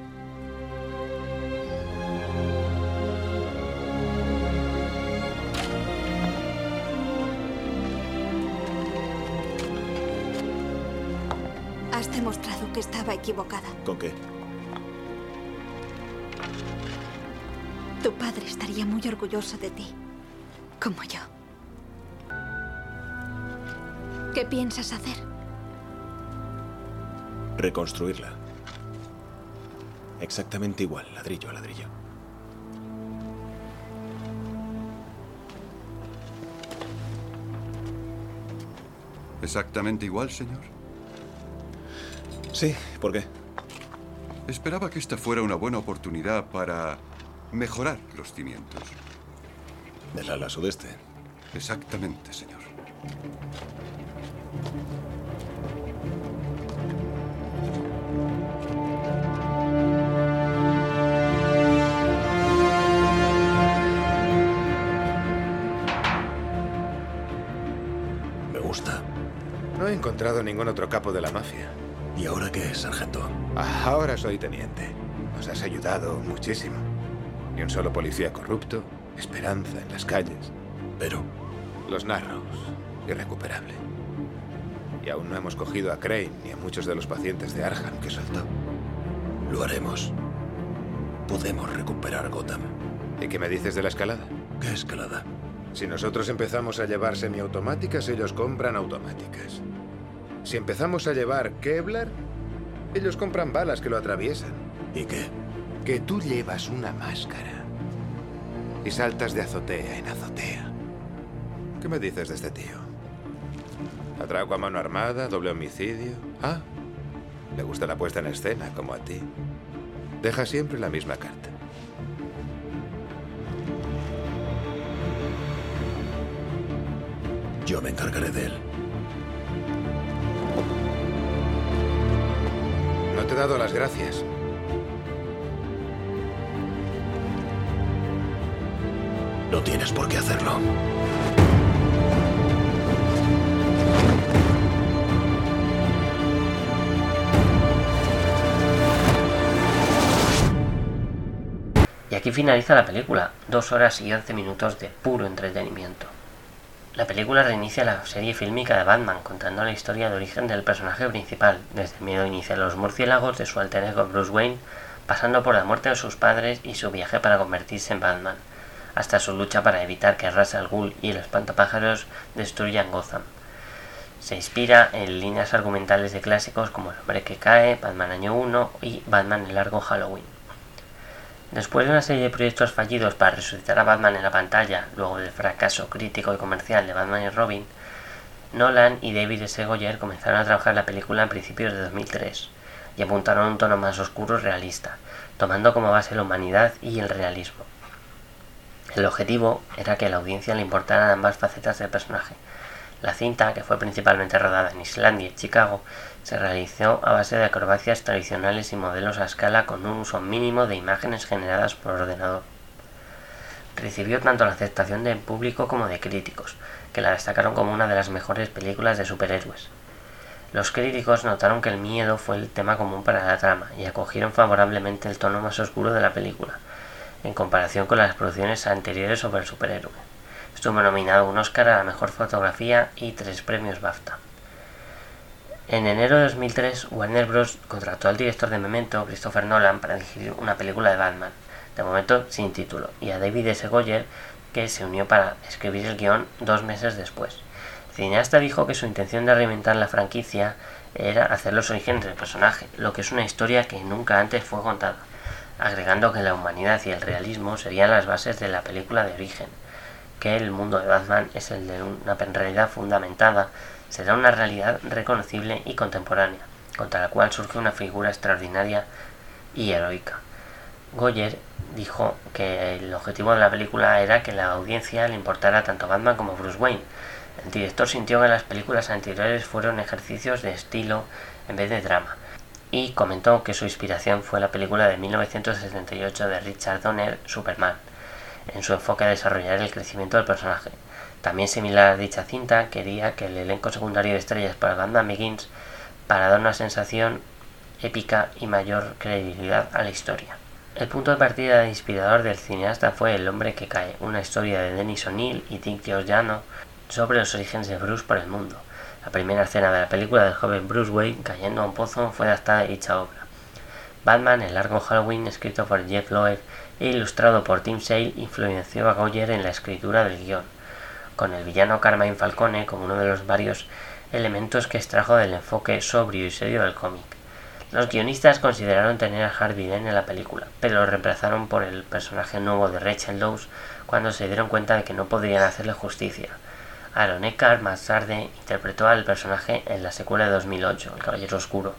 Equivocada. ¿Con qué? Tu padre estaría muy orgulloso de ti, como yo. ¿Qué piensas hacer? Reconstruirla. Exactamente igual, ladrillo a ladrillo. ¿Exactamente igual, señor? Sí, ¿por qué? Esperaba que esta fuera una buena oportunidad para mejorar los cimientos. Del ala sudeste. Exactamente, señor. Me gusta. No he encontrado ningún otro capo de la mafia. ¿Y ahora qué es, sargento? Ah, Ahora soy teniente. Nos has ayudado muchísimo. Ni un solo policía corrupto, esperanza en las calles. Pero... Los Narrows, irrecuperable. Y aún no hemos cogido a Crane ni a muchos de los pacientes de Arkham que soltó. Lo haremos. Podemos recuperar Gotham. ¿Y qué me dices de la escalada? ¿Qué escalada? Si nosotros empezamos a llevar semiautomáticas, ellos compran automáticas. Si empezamos a llevar Kevlar, ellos compran balas que lo atraviesan. ¿Y qué? Que tú llevas una máscara y saltas de azotea en azotea. ¿Qué me dices de este tío? Atraco a mano armada, doble homicidio. Ah, le gusta la puesta en escena, como a ti. Deja siempre la misma carta. Yo me encargaré de él. Te he dado las gracias. No tienes por qué hacerlo. Y aquí finaliza la película, dos horas y 11 minutos de puro entretenimiento. La película reinicia la serie fílmica de Batman, contando la historia de origen del personaje principal, desde el miedo inicial a los murciélagos de su alter ego Bruce Wayne, pasando por la muerte de sus padres y su viaje para convertirse en Batman, hasta su lucha para evitar que Ra's al Ghul y el espantapájaros destruyan Gotham. Se inspira en líneas argumentales de clásicos como El hombre que cae, Batman Año 1 y Batman el largo Halloween. Después de una serie de proyectos fallidos para resucitar a Batman en la pantalla, luego del fracaso crítico y comercial de Batman y Robin, Nolan y David S. Goyer comenzaron a trabajar la película en principios de 2003 y apuntaron un tono más oscuro y realista, tomando como base la humanidad y el realismo. El objetivo era que a la audiencia le importaran ambas facetas del personaje. La cinta, que fue principalmente rodada en Islandia y Chicago, se realizó a base de acrobacias tradicionales y modelos a escala con un uso mínimo de imágenes generadas por ordenador. Recibió tanto la aceptación del público como de críticos, que la destacaron como una de las mejores películas de superhéroes. Los críticos notaron que el miedo fue el tema común para la trama y acogieron favorablemente el tono más oscuro de la película, en comparación con las producciones anteriores sobre el superhéroe. Estuvo nominado un Oscar a la mejor fotografía y tres premios BAFTA. En enero de 2003, Warner Bros. contrató al director de Memento, Christopher Nolan, para dirigir una película de Batman, de momento sin título, y a David S. Goyer, que se unió para escribir el guion dos meses después. El cineasta dijo que su intención de reinventar la franquicia era hacer los orígenes del personaje, lo que es una historia que nunca antes fue contada, agregando que la humanidad y el realismo serían las bases de la película de origen, que el mundo de Batman es el de una realidad fundamentada será una realidad reconocible y contemporánea, contra la cual surge una figura extraordinaria y heroica. Goyer dijo que el objetivo de la película era que la audiencia le importara tanto Batman como Bruce Wayne. El director sintió que las películas anteriores fueron ejercicios de estilo en vez de drama, y comentó que su inspiración fue la película de 1978 de Richard Donner, Superman, en su enfoque a desarrollar el crecimiento del personaje. También similar a dicha cinta, quería que el elenco secundario de estrellas para Batman Begins para dar una sensación épica y mayor credibilidad a la historia. El punto de partida inspirador del cineasta fue El hombre que cae, una historia de Dennis O'Neill y Dick Giordano sobre los orígenes de Bruce por el mundo. La primera escena de la película del joven Bruce Wayne cayendo a un pozo fue adaptada de dicha obra. Batman, el largo Halloween, escrito por Jeff Loeb e ilustrado por Tim Sale, influenció a Goyer en la escritura del guion con el villano Carmine Falcone como uno de los varios elementos que extrajo del enfoque sobrio y serio del cómic. Los guionistas consideraron tener a Harvey Dent en la película, pero lo reemplazaron por el personaje nuevo de Rachel Dawes cuando se dieron cuenta de que no podrían hacerle justicia. Aaron Eckhart más tarde interpretó al personaje en la secuela de 2008, El Caballero Oscuro.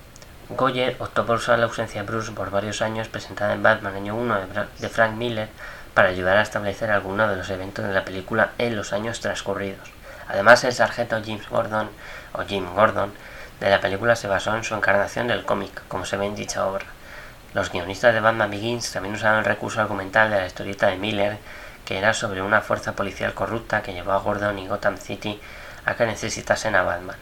Goyer optó por usar la ausencia de Bruce por varios años presentada en Batman año 1 de Frank Miller para ayudar a establecer algunos de los eventos de la película en los años transcurridos. Además, el sargento James Gordon, o Jim Gordon, de la película se basó en su encarnación del cómic, como se ve en dicha obra. Los guionistas de Batman Begins también usaron el recurso argumental de la historieta de Miller, que era sobre una fuerza policial corrupta que llevó a Gordon y Gotham City a que necesitasen a Batman.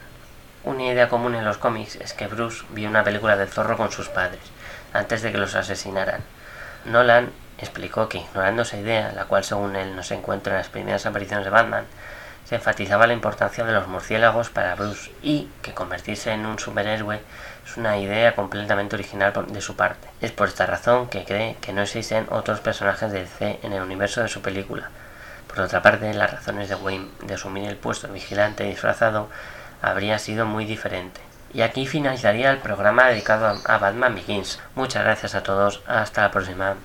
Una idea común en los cómics es que Bruce vio una película del zorro con sus padres, antes de que los asesinaran. Nolan explicó que ignorando esa idea, la cual según él no se encuentra en las primeras apariciones de Batman, se enfatizaba la importancia de los murciélagos para Bruce y que convertirse en un superhéroe es una idea completamente original de su parte. Es por esta razón que cree que no existen otros personajes de DC en el universo de su película. Por otra parte, las razones de Wayne de asumir el puesto de vigilante disfrazado habría sido muy diferente. Y aquí finalizaría el programa dedicado a Batman Begins. Muchas gracias a todos, hasta la próxima.